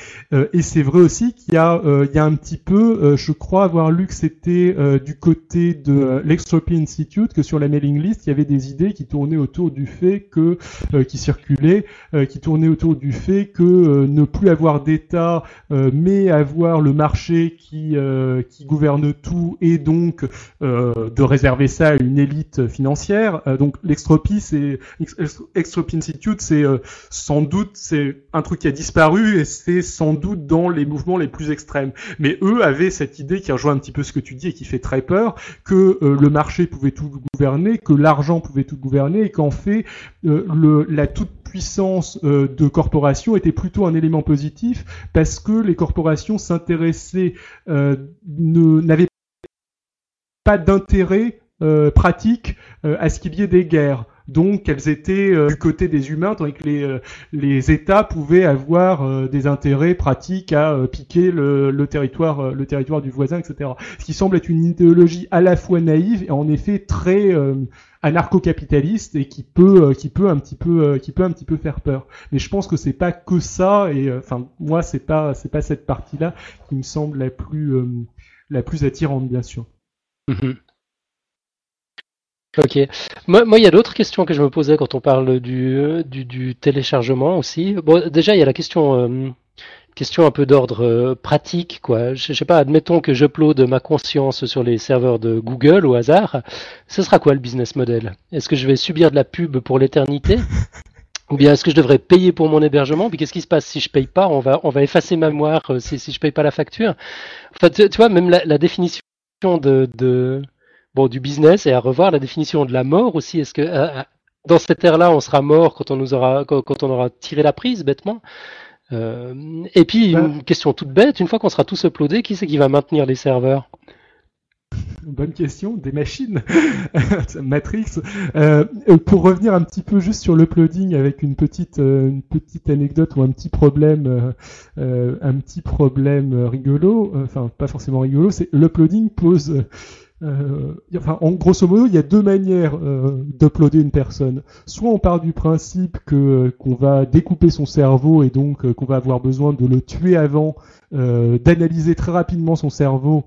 et c'est vrai aussi qu'il y a il y a un petit peu, je crois avoir lu que c'était du côté de l'Extropy Institute que sur la mailing list il y avait des idées qui tournaient autour du fait que qui circulaient, qui tournaient autour du fait que ne plus avoir d'État, mais avoir le marché qui qui gouverne tout et donc euh, de réserver ça à une élite financière. Euh, donc l'extropie, c'est Extropy Institute, c'est euh, sans doute c'est un truc qui a disparu et c'est sans doute dans les mouvements les plus extrêmes. Mais eux avaient cette idée qui rejoint un petit peu ce que tu dis et qui fait très peur, que le marché pouvait tout gouverner, que l'argent pouvait tout gouverner et qu'en fait la toute puissance de corporations était plutôt un élément positif parce que les corporations s'intéressaient, n'avaient pas d'intérêt euh, pratique euh, à ce qu'il y ait des guerres. Donc elles étaient euh, du côté des humains, tandis que les, les États pouvaient avoir des intérêts pratiques à piquer le, le, territoire, le territoire du voisin, etc. Ce qui semble être une idéologie à la fois naïve et en effet très anarcho-capitaliste et qui peut, qui peut un petit peu, qui peut un petit peu faire peur. Mais je pense que c'est pas que ça et enfin moi c'est pas, c'est pas cette partie-là qui me semble la plus, la plus attirante bien sûr. Mhm. Ok. Moi, il y a d'autres questions que je me posais quand on parle du, du, téléchargement aussi. Bon, déjà, il y a la question, euh, question un peu d'ordre euh, pratique, quoi. Je, sais pas, admettons que j'upload ma conscience sur les serveurs de Google au hasard. Ce sera quoi le business model? Est-ce que je vais subir de la pub pour l'éternité? Ou bien est-ce que je devrais payer pour mon hébergement? Puis qu'est-ce qui se passe si je paye pas? On va, on va effacer ma mémoire euh, si, si je paye pas la facture? Enfin, tu, vois, même la définition de, bon du business et à revoir la définition de la mort aussi. Est-ce que euh, dans cette ère-là, on sera mort quand on nous aura quand, on aura tiré la prise bêtement? Euh, Et puis une question toute bête, une fois qu'on sera tous uploadés, qui c'est qui va maintenir les serveurs? Bonne question, des machines, Matrix. pour revenir un petit peu juste sur l'uploading avec une petite, une petite anecdote ou un petit problème, un petit problème rigolo, enfin pas forcément rigolo, c'est l'uploading pose euh, enfin, en grosso modo, il y a deux manières euh, d'uploader une personne. Soit on part du principe que euh, qu'on va découper son cerveau et donc euh, qu'on va avoir besoin de le tuer avant, d'analyser très rapidement son cerveau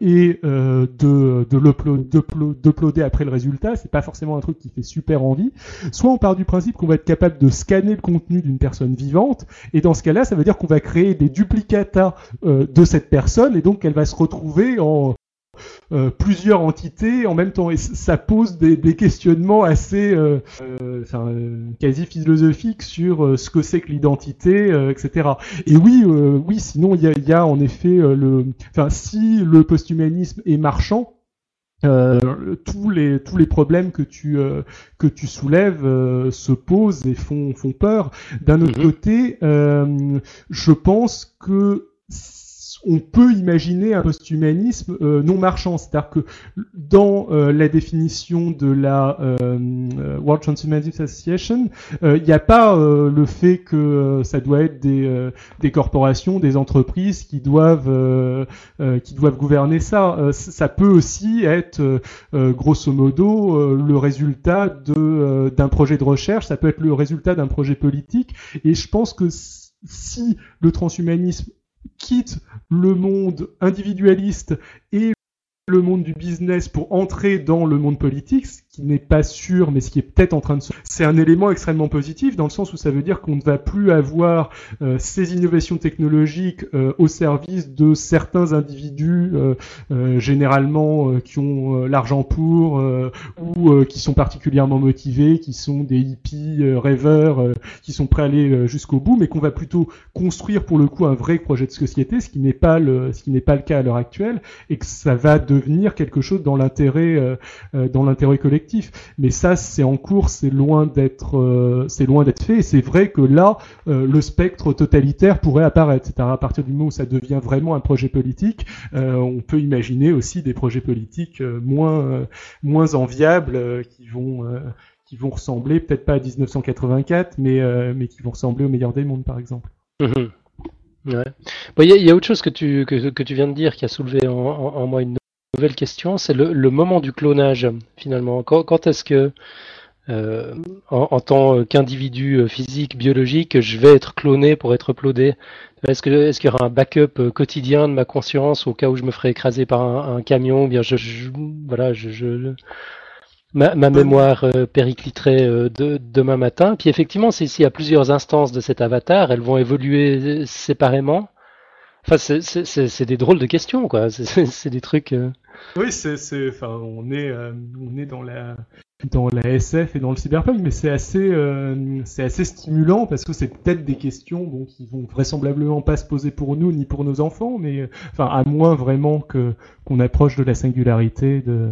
et de de d'uploader après le résultat. C'est pas forcément un truc qui fait super envie. Soit on part du principe qu'on va être capable de scanner le contenu d'une personne vivante et dans ce cas-là, ça veut dire qu'on va créer des duplicata de cette personne et donc elle va se retrouver en euh, plusieurs entités en même temps et ça pose des, questionnements assez euh, euh, quasi philosophiques sur ce que c'est que l'identité etc et oui oui sinon il y a, y a, en effet le enfin si le posthumanisme est marchand tous les tous les problèmes que tu que tu soulèves se posent et font font peur. D'un autre mm-hmm. côté, je pense que on peut imaginer un posthumanisme euh, non marchand, c'est-à-dire que dans euh, la définition de la euh, World Transhumanism Association, il n'y a pas le fait que ça doit être des, des corporations, des entreprises qui doivent qui doivent gouverner ça. ça peut aussi être grosso modo le résultat d'un projet de recherche, ça peut être le résultat d'un projet politique, et je pense que si le transhumanisme quitte le monde individualiste et le monde du business pour entrer dans le monde politique, qui n'est pas sûr, mais ce qui est peut-être en train de se... C'est un élément extrêmement positif dans le sens où ça veut dire qu'on ne va plus avoir euh, ces innovations technologiques euh, au service de certains individus, euh, généralement qui ont l'argent pour, ou qui sont particulièrement motivés, qui sont des hippies rêveurs, qui sont prêts à aller jusqu'au bout, mais qu'on va plutôt construire pour le coup un vrai projet de société, ce qui n'est pas le, ce qui n'est pas le cas à l'heure actuelle, et que ça va de devenir quelque chose dans l'intérêt dans l'intérêt collectif. Mais ça, c'est en cours, c'est loin d'être euh, c'est loin d'être fait. Et c'est vrai que là, le spectre totalitaire pourrait apparaître. À partir du moment où ça devient vraiment un projet politique, on peut imaginer aussi des projets politiques moins moins enviables qui vont qui vont ressembler peut-être pas à 1984, mais mais qui vont ressembler au meilleur des mondes, par exemple. Mmh il y, a autre chose que tu, que, tu viens de dire qui a soulevé en, moi une nouvelle question, c'est le, moment du clonage finalement. Quand, est-ce que, euh, en, tant qu'individu physique, biologique, je vais être cloné pour être uploadé? Est-ce qu'il est y aura un backup quotidien de ma conscience au cas où je me ferais écraser par un, camion? Bien, je, voilà, je, ma, mémoire péricliterait de, demain matin. Puis effectivement, s'il y a plusieurs instances de cet avatar, elles vont évoluer séparément. Enfin, c'est des drôles de questions, quoi. C'est des trucs. Euh. Oui, c'est, enfin, on est, euh, on est dans la, dans la SF et dans le cyberpunk, mais c'est assez, euh, c'est assez stimulant parce que c'est peut-être des questions bon, qui vont vraisemblablement pas se poser pour nous ni pour nos enfants, mais enfin, à moins vraiment que qu'on approche de la singularité de,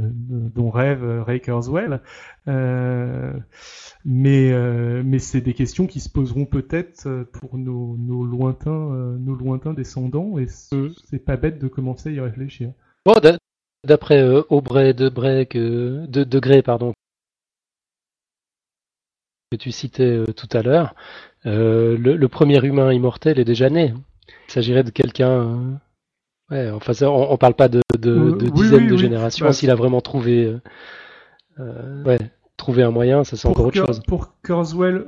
dont rêve Ray Kurzweil. Euh, mais euh, mais c'est des questions qui se poseront peut-être euh, pour nos, nos lointains euh, nos lointains descendants et c'est pas bête de commencer à y réfléchir. Bon, d'après Aubrey de que de Degré pardon que tu citais tout à l'heure, le, premier humain immortel est déjà né. Il s'agirait de quelqu'un Ouais, enfin, on, on, parle pas de, de, de dizaines de générations. Bah, s'il a vraiment trouvé, euh, ouais, trouver un moyen, ça c'est encore autre chose. Pour Kurzweil,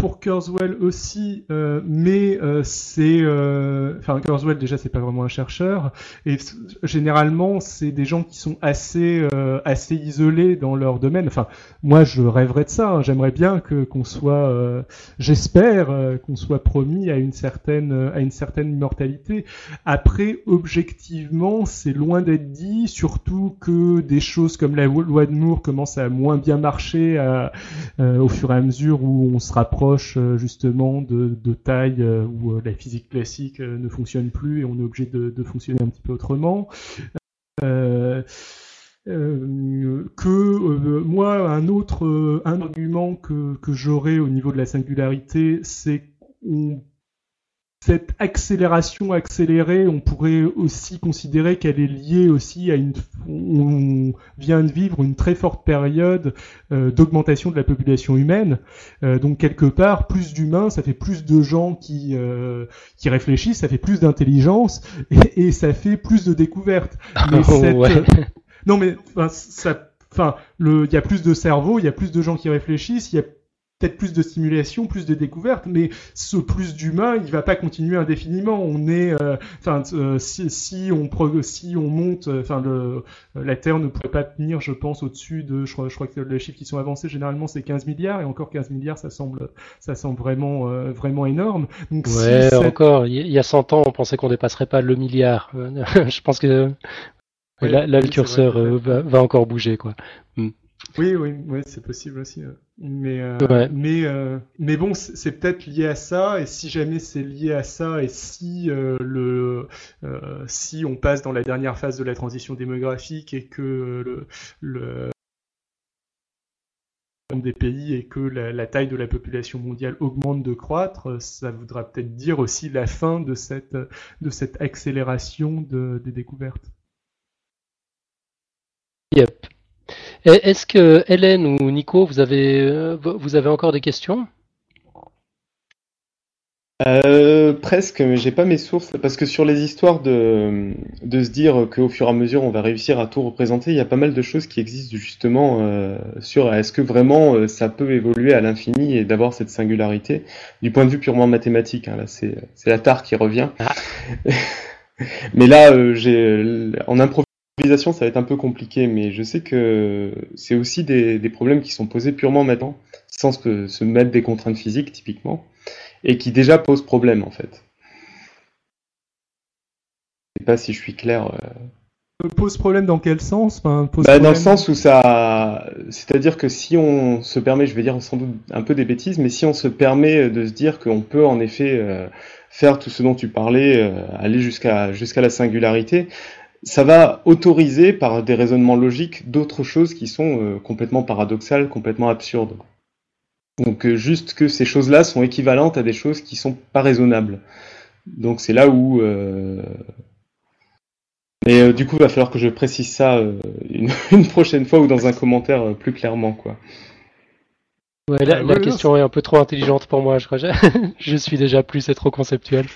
pour Kurzweil aussi, euh, mais euh, c'est, euh, enfin Kurzweil déjà c'est pas vraiment un chercheur et généralement c'est des gens qui sont assez assez isolés dans leur domaine. Enfin moi je rêverais de ça. Hein. J'aimerais bien que qu'on soit, j'espère qu'on soit promis à une certaine à une certaine immortalité. Après objectivement c'est loin d'être dit, surtout que des choses comme la loi de Moore commencent à moins bien marcher au fur et à mesure où on se rapproche euh, justement de, taille euh, où euh, la physique classique ne fonctionne plus et on est obligé de, fonctionner un petit peu autrement. Que moi un autre un argument que, que j'aurais au niveau de la singularité c'est qu'on cette accélération accélérée, on pourrait aussi considérer qu'elle est liée aussi à une, on vient de vivre une très forte période euh, d'augmentation de la population humaine. Euh, donc quelque part, plus d'humains, ça fait plus de gens qui euh, qui réfléchissent, ça fait plus d'intelligence et, et, ça fait plus de découvertes. Mais non mais ça, enfin, le, il y a plus de cerveaux, il y a plus de gens qui réfléchissent, il y a peut-être plus de stimulation, plus de découvertes, mais ce plus d'humain, il va pas continuer indéfiniment. On est, euh, enfin, euh, si, si, on si on monte, euh, enfin, la Terre ne pourrait pas tenir, je pense, au-dessus de, je crois, je crois que les chiffres qui sont avancés généralement c'est 15 milliards, et encore 15 milliards, ça semble, ça semble vraiment, vraiment énorme. Donc, ouais, encore, il y a 100 ans, on pensait qu'on dépasserait pas le milliard. je pense que là, le curseur va, encore bouger, quoi. Hmm. Oui, oui, oui c'est possible aussi. Mais, euh, mais, euh, mais bon, c'est peut-être lié à ça. Et si jamais c'est lié à ça, et si euh, le, si on passe dans la dernière phase de la transition démographique et que le, le des pays et que la, taille de la population mondiale augmente de croître, ça voudra peut-être dire aussi la fin de cette, de cette accélération de, des découvertes. Yep. Est-ce que Hélène ou Nico, vous avez, euh, vous avez encore des questions? Euh, presque, mais j'ai pas mes sources parce que sur les histoires de, de se dire qu'au fur et à mesure on va réussir à tout représenter, il y a pas mal de choses qui existent justement euh, sur est-ce que vraiment ça peut évoluer à l'infini et d'avoir cette singularité? Du point de vue purement mathématique. Hein, là, c'est la tare qui revient. Ah. mais là, j'ai en ça va être un peu compliqué, mais je sais que c'est aussi des, problèmes qui sont posés purement maintenant, sans se, mettre des contraintes physiques typiquement, et qui déjà posent problème en fait. Je sais pas si je suis clair. Euh. Pose problème dans quel sens? Bah, Dans le sens où ça. C'est-à-dire que si on se permet, je vais dire sans doute un peu des bêtises, mais si on se permet de se dire qu'on peut en effet euh, faire tout ce dont tu parlais, euh, aller jusqu'à jusqu'à la singularité, ça va autoriser par des raisonnements logiques d'autres choses qui sont euh, complètement paradoxales, complètement absurdes. Donc euh, juste que ces choses-là sont équivalentes à des choses qui sont pas raisonnables. Donc c'est là où euh... Mais du coup, il va falloir que je précise ça une, prochaine fois ou dans un commentaire plus clairement, quoi. Ouais, la, question est un peu trop intelligente pour moi, je crois. je suis déjà plus, c'est trop conceptuel.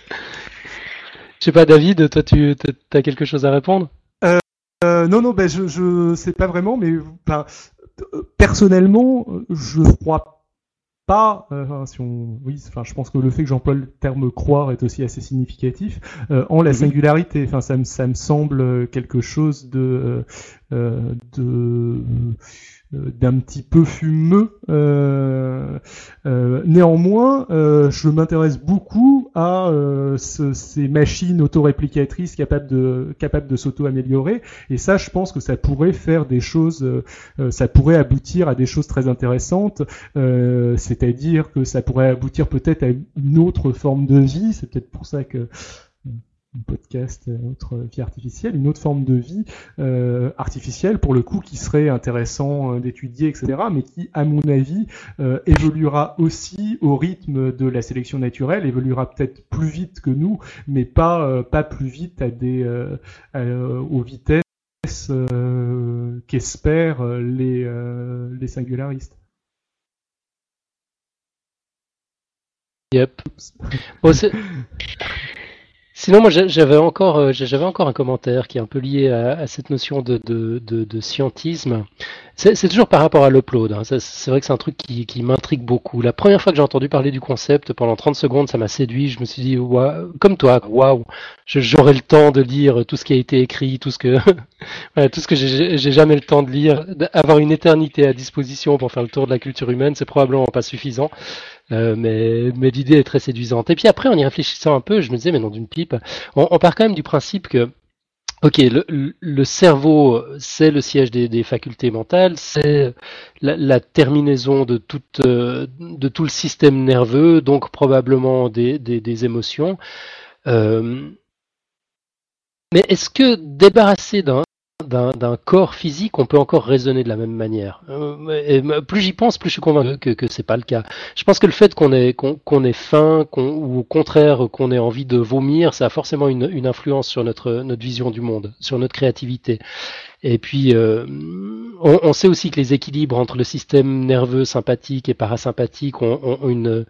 Je sais pas, David, toi, tu as quelque chose à répondre? Euh, non, non, ben je, je sais pas vraiment, mais personnellement, je crois pas, euh, si on, oui, enfin, je pense que le fait que j'emploie le terme croire est aussi assez significatif. Euh, en la mhm. singularité, enfin, ça me, ça me semble quelque chose de, euh, de euh, d'un petit peu fumeux. Euh, euh, néanmoins, je m'intéresse beaucoup à ces machines autoréplicatrices capables de capables de s'auto-améliorer. Et ça, je pense que ça pourrait faire des choses, ça pourrait aboutir à des choses très intéressantes. C'est-à-dire que ça pourrait aboutir peut-être à une autre forme de vie. C'est peut-être pour ça que podcast, euh, autre vie artificielle, une autre forme de vie euh, artificielle pour le coup qui serait intéressant euh, d'étudier, etc., mais qui, à mon avis, évoluera aussi au rythme de la sélection naturelle, évoluera peut-être plus vite que nous, mais pas pas plus vite à des aux vitesses qu'espèrent les les singularistes. Yep. Sinon, moi, j'avais encore, euh, j'avais encore un commentaire qui est un peu lié à, cette notion de, scientisme. C'est toujours par rapport à l'upload. Hein. C'est vrai que c'est un truc qui, qui m'intrigue beaucoup. La première fois que j'ai entendu parler du concept, pendant 30 secondes, ça m'a séduit. Je me suis dit, comme toi, waouh, j'aurai le temps de lire tout ce qui a été écrit, tout ce que, tout ce que j'ai jamais le temps de lire. Avoir une éternité à disposition pour faire le tour de la culture humaine, c'est probablement pas suffisant. Euh, mais, mais l'idée est très séduisante. Et puis après, en y réfléchissant un peu, je me disais, mais non, d'une pipe, on, on, part quand même du principe que, ok, le, cerveau, c'est le siège des, facultés mentales, c'est la, terminaison de, toute, de tout le système nerveux, donc probablement des, émotions. Euh, mais est-ce que débarrasser d'un corps physique, on peut encore raisonner de la même manière. Euh, plus j'y pense, plus je suis convaincu que, que c'est pas le cas. Je pense que le fait qu'on ait, qu'on ait faim, ou au contraire qu'on ait envie de vomir, ça a forcément une, une, influence sur notre, notre vision du monde, sur notre créativité. Et puis, euh, on, on, sait aussi que les équilibres entre le système nerveux sympathique et parasympathique ont, ont une,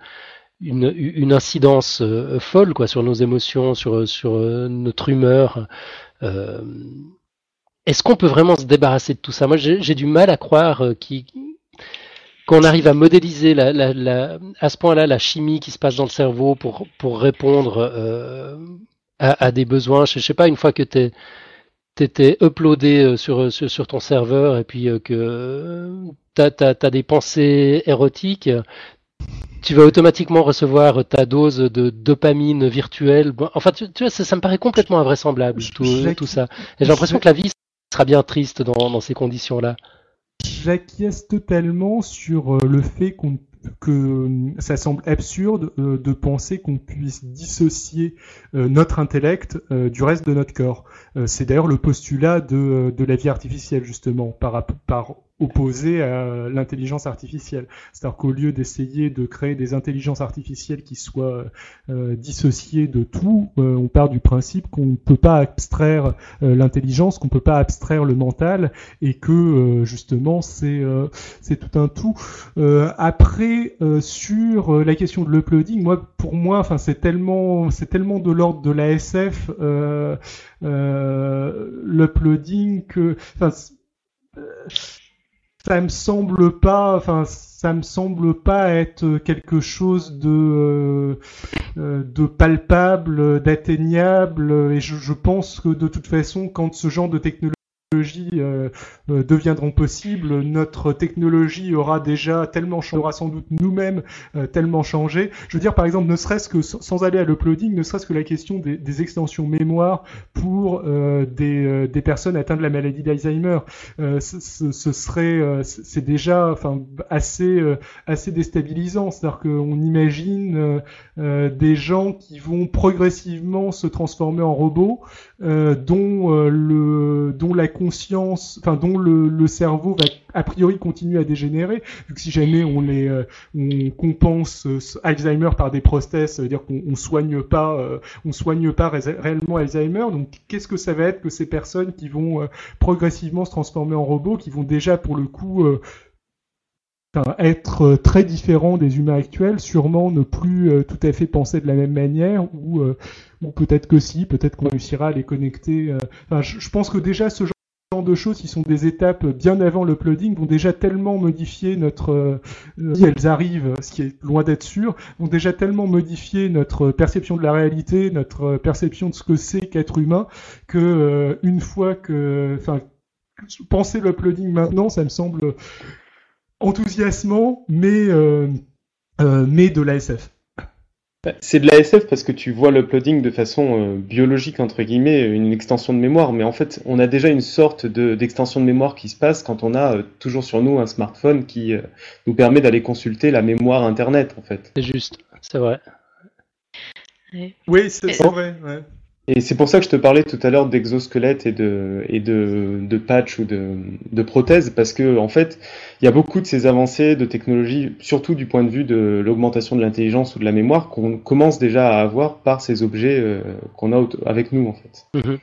une, une, incidence euh, folle quoi sur nos émotions, sur, sur notre humeur. Euh, est-ce qu'on peut vraiment se débarrasser de tout ça? Moi, j'ai du mal à croire euh, qu'on arrive à modéliser la, la, la, à ce point-là la chimie qui se passe dans le cerveau pour, pour répondre euh, à, à, des besoins. Je, ne sais pas, une fois que tu étais uploadé euh, sur, sur, sur, ton serveur et puis que tu as, des pensées érotiques, tu vas automatiquement recevoir ta dose de dopamine virtuelle. Enfin, tu, tu vois, ça, ça, me paraît complètement invraisemblable, tout, tout ça. J'ai l'impression que la vie, sera bien triste dans, ces conditions-là. J'acquiesce totalement sur euh, le fait que euh, ça semble absurde euh, de penser qu'on puisse dissocier notre intellect du reste de notre corps. c'est d'ailleurs le postulat de, de, la vie artificielle justement par, par opposé à l'intelligence artificielle. C'est-à-dire qu'au lieu d'essayer de créer des intelligences artificielles qui soient euh, dissociées de tout, euh, on part du principe qu'on ne peut pas abstraire euh, l'intelligence, qu'on ne peut pas abstraire le mental, et que justement c'est c'est tout un tout. après sur la question de l'uploading, moi pour moi, enfin c'est tellement c'est tellement de l'ordre de la SF l'uploading que ça me semble pas, enfin, ça me semble pas être quelque chose de euh, euh, de palpable, d'atteignable, et je, je, pense que de toute façon, quand ce genre de technologie euh, euh, deviendront possibles, notre technologie aura déjà tellement changé, aura sans doute nous-mêmes euh, tellement changé. Je veux dire, par exemple, ne serait-ce que sans aller à l'uploading, ne serait-ce que la question des, extensions mémoire pour des, personnes atteintes de la maladie d'Alzheimer, ce, ce, serait, c'est déjà, enfin, assez, assez déstabilisant. C'est-à-dire qu'on imagine des gens qui vont progressivement se transformer en robots, dont le, dont la conscience, enfin dont le, cerveau va a priori continuer à dégénérer, vu que si jamais on les euh, on compense euh, Alzheimer par des prothèses, ça veut dire qu'on on soigne pas euh, on soigne pas réellement Alzheimer. Donc qu'est-ce que ça va être que ces personnes qui vont progressivement se transformer en robots, qui vont déjà pour le coup être très différents des humains actuels, sûrement ne plus tout à fait penser de la même manière, ou, ou peut-être que si, peut-être qu'on réussira à les connecter. Je, je, pense que déjà ce genre de choses qui sont des étapes bien avant l'uploading vont déjà tellement modifier notre, euh, si elles arrivent, ce qui est loin d'être sûr, vont déjà tellement modifier notre perception de la réalité, notre perception de ce que c'est qu'être humain, que euh, une fois que, enfin, penser l'uploading maintenant, ça me semble enthousiasmant, mais euh, mais de l'ASF. Bah, c'est de l'ASF parce que tu vois l'uploading de façon euh, biologique, entre guillemets, une extension de mémoire. Mais en fait, on a déjà une sorte d'extension de, mémoire qui se passe quand on a euh, toujours sur nous un smartphone qui euh, nous permet d'aller consulter la mémoire Internet, en fait. C'est juste, c'est vrai. Oui, c'est vrai. Ouais. Et c'est pour ça que je te parlais tout à l'heure d'exosquelettes et de et de, de patch ou de, de prothèses parce que en fait il y a beaucoup de ces avancées de technologie, surtout du point de vue de l'augmentation de l'intelligence ou de la mémoire qu'on commence déjà à avoir par ces objets euh, qu'on a avec nous en fait. Mm-hmm.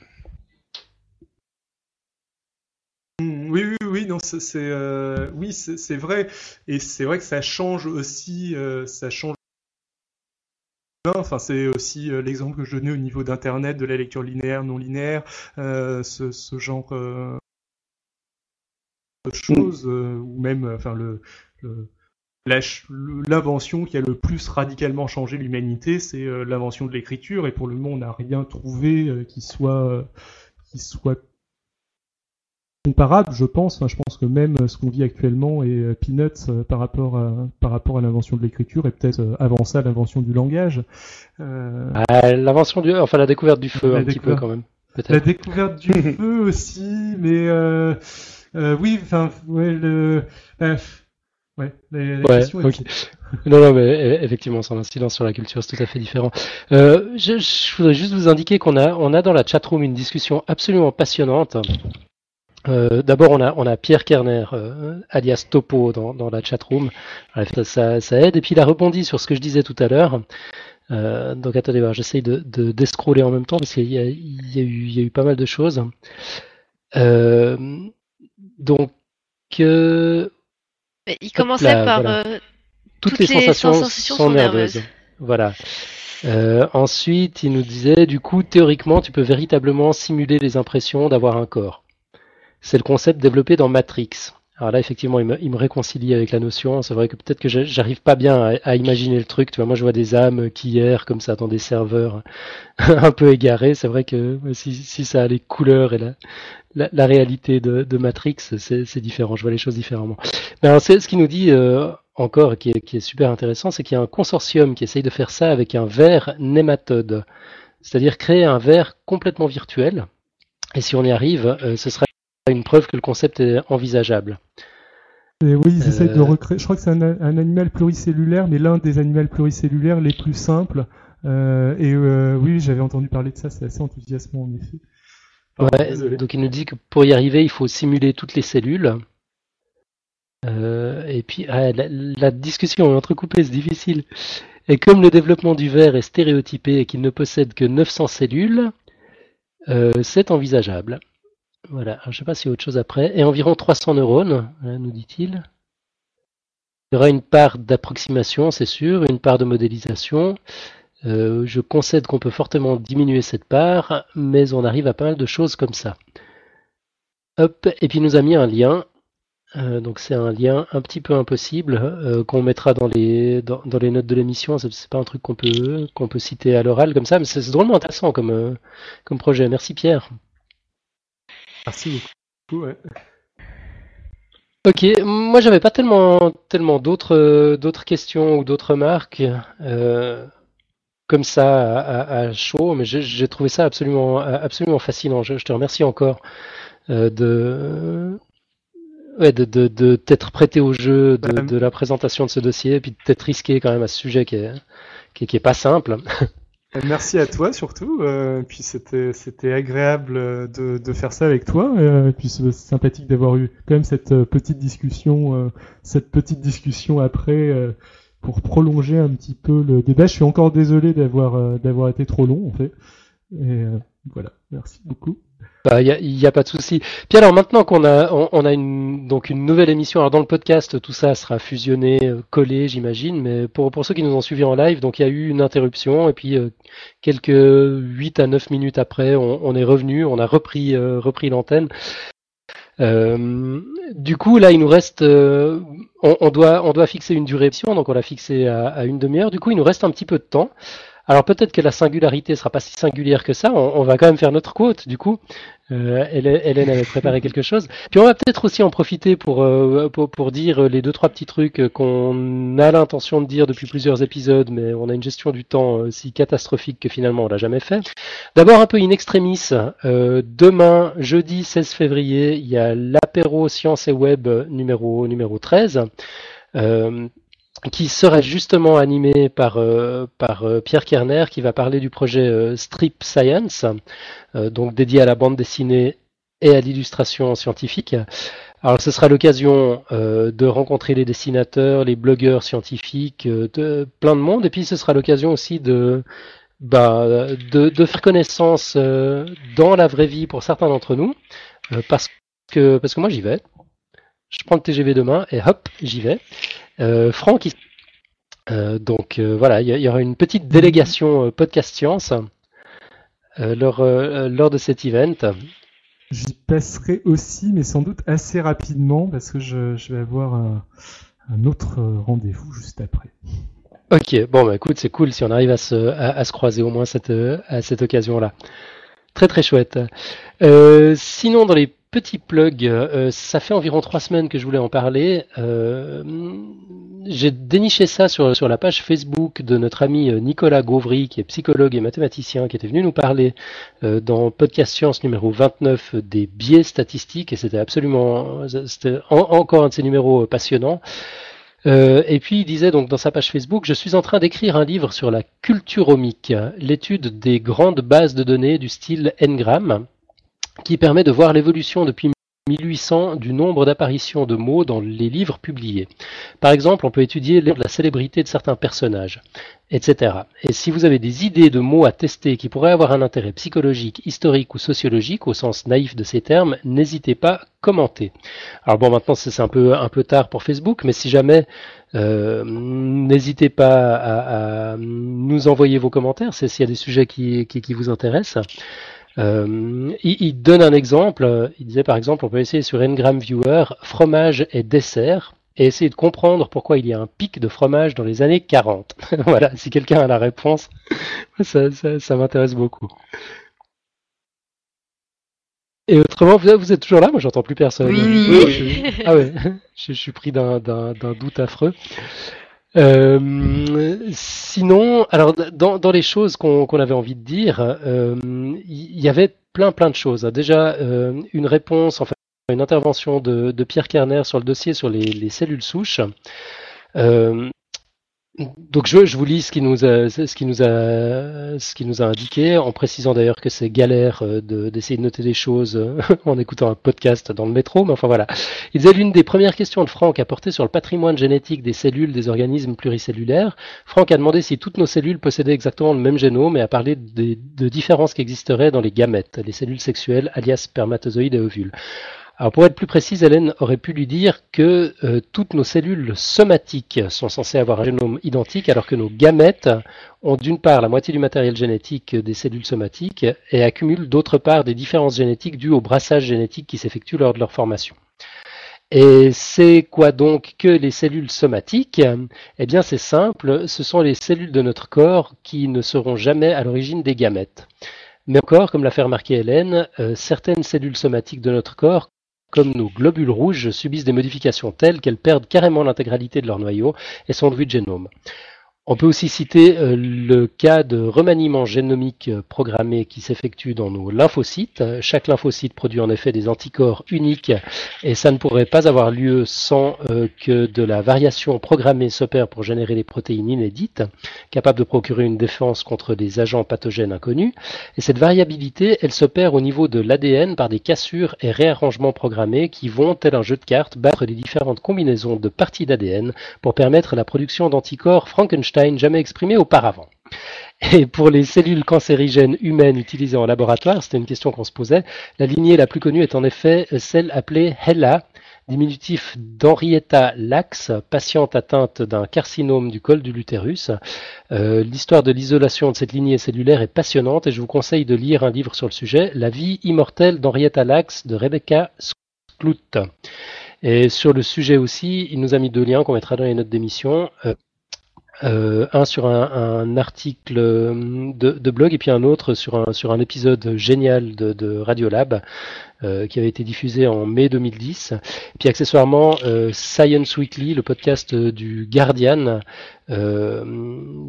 Mm, oui, oui, oui, non, c'est, euh, oui, c'est, vrai, et c'est vrai que ça change aussi, euh, ça change Enfin, c'est aussi euh, l'exemple que je donnais au niveau d'Internet, de la lecture linéaire, non linéaire, euh, ce, genre euh, de choses, ou même, enfin, l'invention qui a le plus radicalement changé l'humanité, c'est l'invention de l'écriture, et pour le moment, on n'a rien trouvé qui soit comparable, je pense. je pense que même ce qu'on vit actuellement est euh, peanuts euh, par rapport à, par rapport à l'invention de l'écriture et peut-être euh, avant ça l'invention du langage. Ah, l'invention du, enfin la découverte du feu un petit peu quand même. La découverte du feu aussi, mais oui, enfin, ouais, le, Ouais, Non, non, mais effectivement, son incidence sur la culture, c'est tout à fait différent. je, je, voudrais juste vous indiquer qu'on a, on a dans la chatroom une discussion absolument passionnante euh, D'abord, on a, on a Pierre Kerner, euh, alias Topo, dans, dans la chatroom. Ça, ça aide. Et puis, il a rebondi sur ce que je disais tout à l'heure. Euh, donc, attendez, j'essaye de, de en même temps parce qu'il y y, a eu, il y a eu pas mal de choses. Euh, donc, il commençait par toutes, les, sensations, sont, nerveuses. Voilà. ensuite, il nous disait, du coup, théoriquement, tu peux véritablement simuler les impressions d'avoir un corps c'est le concept développé dans Matrix. Alors là, effectivement, il me, réconcilie avec la notion. C'est vrai que peut-être que j'arrive pas bien à, imaginer le truc. Tu vois, moi, je vois des âmes qui errent comme ça dans des serveurs un peu égarés. C'est vrai que si, ça a les couleurs et la, la, réalité de, Matrix, c'est différent. Je vois les choses différemment. Mais c'est ce qui nous dit euh, encore, qui est, qui est super intéressant, c'est qu'il y a un consortium qui essaye de faire ça avec un verre nématode. C'est-à-dire créer un verre complètement virtuel. Et si on y arrive, euh, ce serait une preuve que le concept est envisageable. oui, ils essayent de euh, recréer. Je crois que c'est un, animal pluricellulaire, mais l'un des animaux pluricellulaires les plus simples. Euh, et euh, oui, j'avais entendu parler de ça, c'est assez enthousiasmant en effet. ouais, donc il nous dit que pour y arriver, il faut simuler toutes les cellules. et puis ah, la, discussion est entrecoupée, c'est difficile. Et comme le développement du verre est stéréotypé et qu'il ne possède que 900 cellules, c'est envisageable. Voilà, je ne sais pas s'il y a autre chose après. Et environ 300 neurones, hein, nous dit-il. Il y aura une part d'approximation, c'est sûr, une part de modélisation. Euh, je concède qu'on peut fortement diminuer cette part, mais on arrive à pas mal de choses comme ça. Hop, et puis il nous a mis un lien. Euh, donc c'est un lien un petit peu impossible euh, qu'on mettra dans les notes de l'émission. C'est pas un truc qu'on peut citer à l'oral comme ça, mais c'est drôlement intéressant comme projet. Merci Pierre. Merci beaucoup. Ok, moi j'avais pas tellement tellement d'autres d'autres questions ou d'autres remarques euh, comme ça à, chaud, mais j'ai trouvé ça absolument absolument fascinant. Je, te remercie encore euh, de ouais, de, de, t'être prêté au jeu de, de, la présentation de ce dossier, et puis de t'être risqué quand même à ce sujet qui est, qui, qui est pas simple. Merci à toi surtout. Euh, puis c'était c'était agréable euh, de, de faire ça avec toi. Euh, puis c'est sympathique d'avoir eu quand même cette euh, petite discussion, euh, cette petite discussion après pour prolonger un petit peu le débat. Je suis encore désolé d'avoir d'avoir été trop long en fait. Et voilà. Merci beaucoup. Bah, il n'y a, pas de souci. Puis alors maintenant qu'on a, on, a une, donc une nouvelle émission, alors dans le podcast, tout ça sera fusionné, euh, collé, j'imagine, mais pour, pour ceux qui nous ont suivis en live, donc il y a eu une interruption, et puis euh, quelques 8 à 9 minutes après, on, est revenu, on a repris, euh, repris l'antenne. du coup, là, il nous reste, on, doit, on doit fixer une durée donc on l'a fixé à une demi-heure. Du coup, il nous reste un petit peu de temps. Alors peut-être que la singularité sera pas si singulière que ça. On, va quand même faire notre quote du coup. Euh, Hélène avait préparé quelque chose. Puis on va peut-être aussi en profiter pour, euh, pour, dire les deux trois petits trucs qu'on a l'intention de dire depuis plusieurs épisodes, mais on a une gestion du temps euh, si catastrophique que finalement on l'a jamais fait. D'abord un peu in extremis. demain, jeudi 16 février, il y a l'apéro sciences et web numéro numéro 13 qui sera justement animé par, euh, par euh, Pierre Kerner, qui va parler du projet euh, Strip Science, donc dédié à la bande dessinée et à l'illustration scientifique. Alors ce sera l'occasion de rencontrer les dessinateurs, les blogueurs scientifiques, plein de monde, et puis ce sera l'occasion aussi de, bah, de, de, faire connaissance dans la vraie vie pour certains d'entre nous, parce que parce que moi j'y vais. Je prends le TGV demain et hop, j'y vais. Euh, Franck, euh, donc euh, voilà, il y, aura une petite délégation podcast science lors, lors de cet event. J'y passerai aussi, mais sans doute assez rapidement, parce que je, vais avoir un, autre rendez-vous juste après. Ok, bon bah écoute, c'est cool si on arrive à se, à, se croiser au moins cette, à cette occasion-là. Très très chouette. sinon, dans les petit plug, euh, ça fait environ trois semaines que je voulais en parler. Euh, j'ai déniché ça sur, sur la page Facebook de notre ami euh, Nicolas Gauvry, qui est psychologue et mathématicien, qui était venu nous parler dans Podcast Science numéro 29 des biais statistiques, et c'était absolument, c'était encore un de ces numéros passionnants. et puis il disait donc dans sa page Facebook, je suis en train d'écrire un livre sur la culturomique, l'étude des grandes bases de données du style Ngram qui permet de voir l'évolution depuis 1800 du nombre d'apparitions de mots dans les livres publiés. Par exemple, on peut étudier la célébrité de certains personnages, etc. Et si vous avez des idées de mots à tester qui pourraient avoir un intérêt psychologique, historique ou sociologique au sens naïf de ces termes, n'hésitez pas, à commenter. Alors bon, maintenant c'est un peu un peu tard pour Facebook, mais si jamais euh, n'hésitez pas à, nous envoyer vos commentaires, s'il y a des sujets qui, qui vous intéressent. Euh, il, donne un exemple. Il disait par exemple, on peut essayer sur Ngram Viewer fromage et dessert et essayer de comprendre pourquoi il y a un pic de fromage dans les années 40. voilà, si quelqu'un a la réponse, ça, m'intéresse beaucoup. Et autrement, vous, êtes toujours là? Moi, j'entends plus personne. Oui. ah ouais, je, suis pris d'un doute affreux. Euh, sinon, alors dans, dans les choses qu'on avait envie de dire, euh, il y, avait plein plein de choses. Déjà, euh, une réponse, enfin une intervention de, de, Pierre Kerner sur le dossier sur les, les cellules souches. Euh, donc je, je, vous lis ce qui nous a, ce qui nous a, ce qui nous a indiqué, en précisant d'ailleurs que c'est galère euh, d'essayer de, noter des choses euh, en écoutant un podcast dans le métro, mais enfin voilà. Il disait l'une des premières questions de Franck a porté sur le patrimoine génétique des cellules des organismes pluricellulaires. Franck a demandé si toutes nos cellules possédaient exactement le même génome et a parlé de, de différences qui existeraient dans les gamètes, les cellules sexuelles, alias spermatozoïdes et ovules. Alors pour être plus précise, Hélène aurait pu lui dire que euh, toutes nos cellules somatiques sont censées avoir un génome identique, alors que nos gamètes ont d'une part la moitié du matériel génétique des cellules somatiques et accumulent d'autre part des différences génétiques dues au brassage génétique qui s'effectue lors de leur formation. Et c'est quoi donc que les cellules somatiques? Eh bien c'est simple, ce sont les cellules de notre corps qui ne seront jamais à l'origine des gamètes. Mais encore, comme l'a fait remarquer Hélène, euh, certaines cellules somatiques de notre corps comme nos globules rouges subissent des modifications telles qu'elles perdent carrément l'intégralité de leur noyau et sont devenues de génome. On peut aussi citer euh, le cas de remaniement génomique euh, programmé qui s'effectue dans nos lymphocytes. Chaque lymphocyte produit en effet des anticorps uniques et ça ne pourrait pas avoir lieu sans euh, que de la variation programmée s'opère pour générer des protéines inédites, capables de procurer une défense contre des agents pathogènes inconnus. Et cette variabilité, elle s'opère au niveau de l'ADN par des cassures et réarrangements programmés qui vont, tel un jeu de cartes, battre les différentes combinaisons de parties d'ADN pour permettre la production d'anticorps Frankenstein jamais exprimé auparavant. Et pour les cellules cancérigènes humaines utilisées en laboratoire, c'était une question qu'on se posait, la lignée la plus connue est en effet celle appelée HeLa, diminutif d'Henrietta Lacks, patiente atteinte d'un carcinome du col de l'utérus. Euh, l'histoire de l'isolation de cette lignée cellulaire est passionnante et je vous conseille de lire un livre sur le sujet, La vie immortelle d'Henrietta Lacks de Rebecca Clout. Et sur le sujet aussi, il nous a mis deux liens qu'on mettra dans les notes d'émission. Euh, un sur un, article de, de, blog et puis un autre sur un, sur un épisode génial de, de Radiolab euh, qui avait été diffusé en mai 2010. Et puis accessoirement euh, Science Weekly, le podcast du Guardian, euh,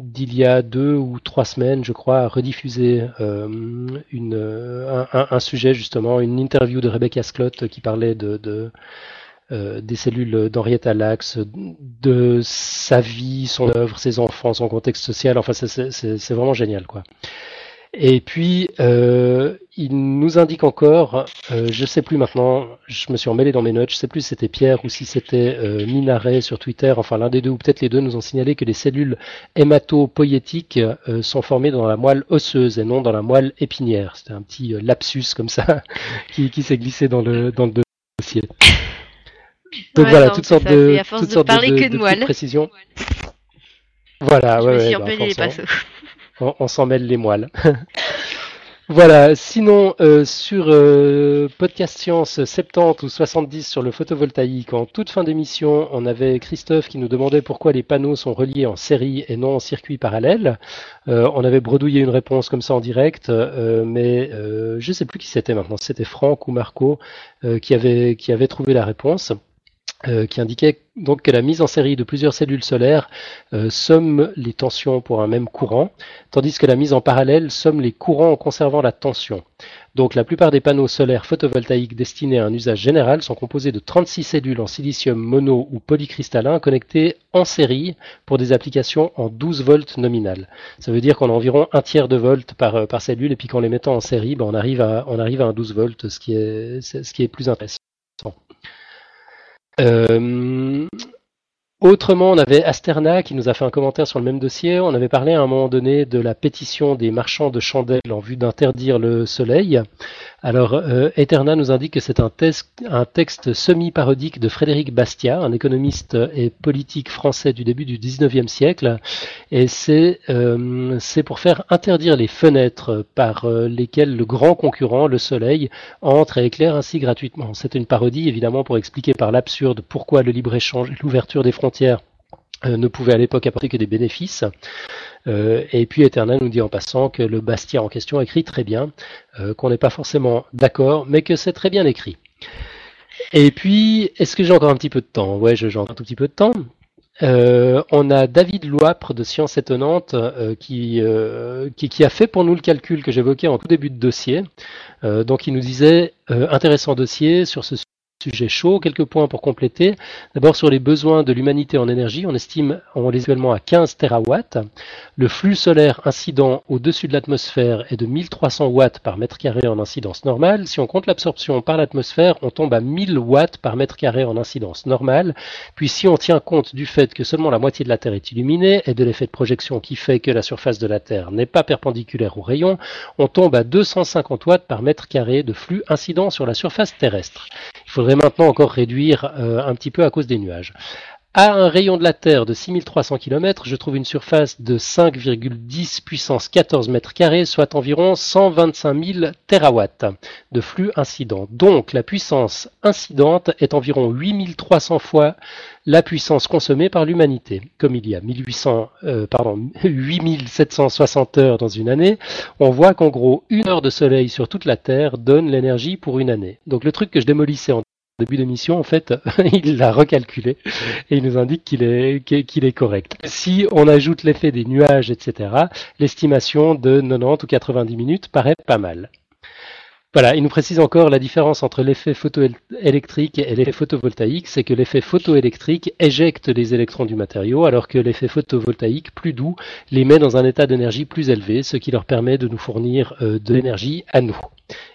d'il y a deux ou trois semaines, je crois, a rediffusé une, un, sujet justement, une interview de Rebecca Schlott qui parlait de euh, des cellules d'Henrietta Lacks, de sa vie, son œuvre, ses enfants, son contexte social. Enfin, c'est vraiment génial, quoi. Et puis, euh, il nous indique encore, euh, je sais plus maintenant, je me suis emmêlé dans mes notes, je sais plus si c'était Pierre ou si c'était euh, Minaret sur Twitter, enfin l'un des deux ou peut-être les deux nous ont signalé que les cellules hématopoïétiques euh, sont formées dans la moelle osseuse et non dans la moelle épinière. C'était un petit lapsus comme ça qui, qui s'est glissé dans le, dans le dossier. Donc voilà, toutes sortes de, toutes sortes de, de, de précisions. Voilà, Je ouais, ouais, bah, on, on s'en mêle les moelles. voilà, sinon euh, sur euh, Podcast Science 70 ou 70 sur le photovoltaïque, en toute fin d'émission, on avait Christophe qui nous demandait pourquoi les panneaux sont reliés en série et non en circuit parallèle. Euh, on avait bredouillé une réponse comme ça en direct, mais je ne sais plus qui c'était maintenant, c'était Franck ou Marco qui, avait, qui avait trouvé la réponse. Euh, qui indiquait donc que la mise en série de plusieurs cellules solaires euh, somme les tensions pour un même courant, tandis que la mise en parallèle somme les courants en conservant la tension. Donc la plupart des panneaux solaires photovoltaïques destinés à un usage général sont composés de 36 cellules en silicium mono ou polycristallin connectées en série pour des applications en 12 volts nominal. Ça veut dire qu'on a environ un tiers de volts par, euh, par cellule et puis qu'en les mettant en série, ben, on, arrive à, on arrive à un 12 volts, ce qui est, ce qui est plus intéressant. Euh, autrement, on avait Asterna qui nous a fait un commentaire sur le même dossier. On avait parlé à un moment donné de la pétition des marchands de chandelles en vue d'interdire le soleil. Alors, euh, Eterna nous indique que c'est un, texte semi-parodique de Frédéric Bastiat, un économiste et politique français du début du 19e siècle. Et c'est euh, pour faire interdire les fenêtres par euh, lesquelles le grand concurrent, le soleil, entre et éclaire ainsi gratuitement. C'est une parodie, évidemment, pour expliquer par l'absurde pourquoi le libre-échange et l'ouverture des frontières ne pouvaient à l'époque apporter que des bénéfices. Euh, et puis Eternal nous dit en passant que le Bastia en question écrit très bien, euh, qu'on n'est pas forcément d'accord, mais que c'est très bien écrit. Et puis, est-ce que j'ai encore un petit peu de temps? Ouais, j'ai encore un tout petit peu de temps. Euh, on a David Loipre de Science Étonnante qui, qui, qui, a fait pour nous le calcul que j'évoquais en tout début de dossier. donc il nous disait intéressant dossier sur ce sujet chaud. Quelques points pour compléter. D'abord sur les besoins de l'humanité en énergie, on estime on les actuellement à 15 terawatts. Le flux solaire incident au-dessus de l'atmosphère est de 1300 watts par mètre carré en incidence normale. Si on compte l'absorption par l'atmosphère, on tombe à 1000 watts par mètre carré en incidence normale. Puis si on tient compte du fait que seulement la moitié de la Terre est illuminée et de l'effet de projection qui fait que la surface de la Terre n'est pas perpendiculaire au rayon, on tombe à 250 watts par mètre carré de flux incident sur la surface terrestre. Il faudrait maintenant encore réduire euh, un petit peu à cause des nuages. À un rayon de la Terre de 6300 km, je trouve une surface de 5,10 puissance 14 mètres carrés, soit environ 125 000 terawatts de flux incident. Donc la puissance incidente est environ 8300 fois la puissance consommée par l'humanité. Comme il y a 1800, euh, pardon, 8760 heures dans une année, on voit qu'en gros, une heure de soleil sur toute la Terre donne l'énergie pour une année. Donc le truc que je démolissais en début d'émission, en fait, il l'a recalculé et il nous indique qu'il est, qu'il est correct. Si on ajoute l'effet des nuages, etc., l'estimation de 90 ou 90 minutes paraît pas mal. Voilà, il nous précise encore la différence entre l'effet photoélectrique et l'effet photovoltaïque, c'est que l'effet photoélectrique éjecte les électrons du matériau, alors que l'effet photovoltaïque, plus doux, les met dans un état d'énergie plus élevé, ce qui leur permet de nous fournir euh, de l'énergie à nous.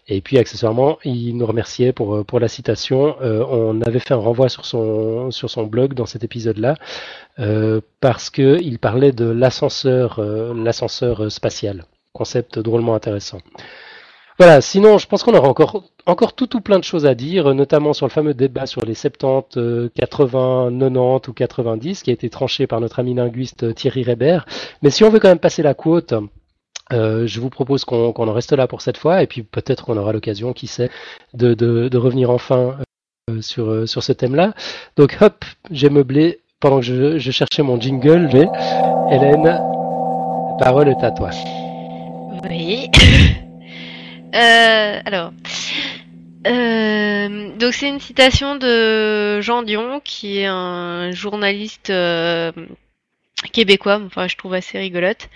Et puis accessoirement, il nous remerciait pour, euh, pour la citation. Euh, on avait fait un renvoi sur son, sur son blog dans cet épisode-là, euh, parce qu'il parlait de l'ascenseur, l'ascenseur spatial. Concept drôlement intéressant. Voilà, sinon je pense qu'on aura encore, encore tout, tout plein de choses à dire, notamment sur le fameux débat sur les 70, 80, 90 ou 90 qui a été tranché par notre ami linguiste Thierry Reber. Mais si on veut quand même passer la quote, euh, je vous propose qu'on en reste là pour cette fois, et puis peut-être qu'on aura l'occasion, qui sait, de, de, de, revenir enfin sur, sur ce thème-là. Donc hop, j'ai meublé pendant que je, je cherchais mon jingle. J'ai Hélène, la parole est à toi. Oui. euh, alors. Euh, donc c'est une citation de Jean Dion, qui est un journaliste euh, québécois, enfin je trouve assez rigolote.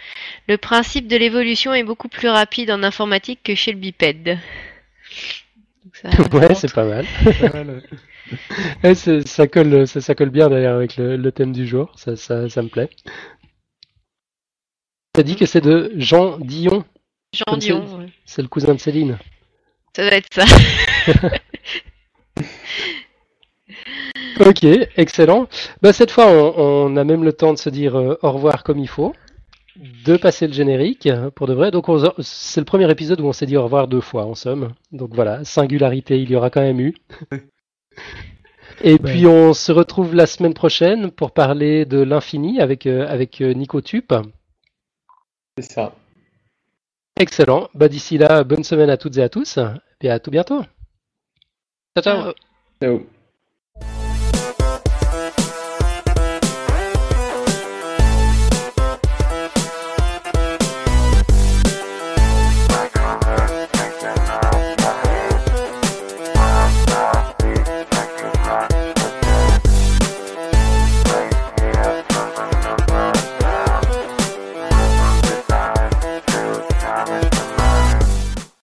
Le principe de l'évolution est beaucoup plus rapide en informatique que chez le bipède. Ça, ouais, c'est pas mal. ouais, ça, colle, ça, ça, colle bien d'ailleurs avec le, le, thème du jour, ça, ça, ça me plaît. T'as dit que c'est de Jean Dion. Jean Dion. C'est le cousin de Céline. Ça doit être ça. ok, excellent. Bah, cette fois, on, a même le temps de se dire euh, au revoir comme il faut, de passer le générique pour de vrai. Donc, c'est le premier épisode où on s'est dit au revoir deux fois, en somme. Donc voilà, singularité, il y aura quand même eu. Et puis on se retrouve la semaine prochaine pour parler de l'infini avec, euh, avec euh, Nico Tup. C'est ça. Excellent. Bah, D'ici là, bonne semaine à toutes et à tous. Et à tout bientôt. Ciao, ciao. ciao.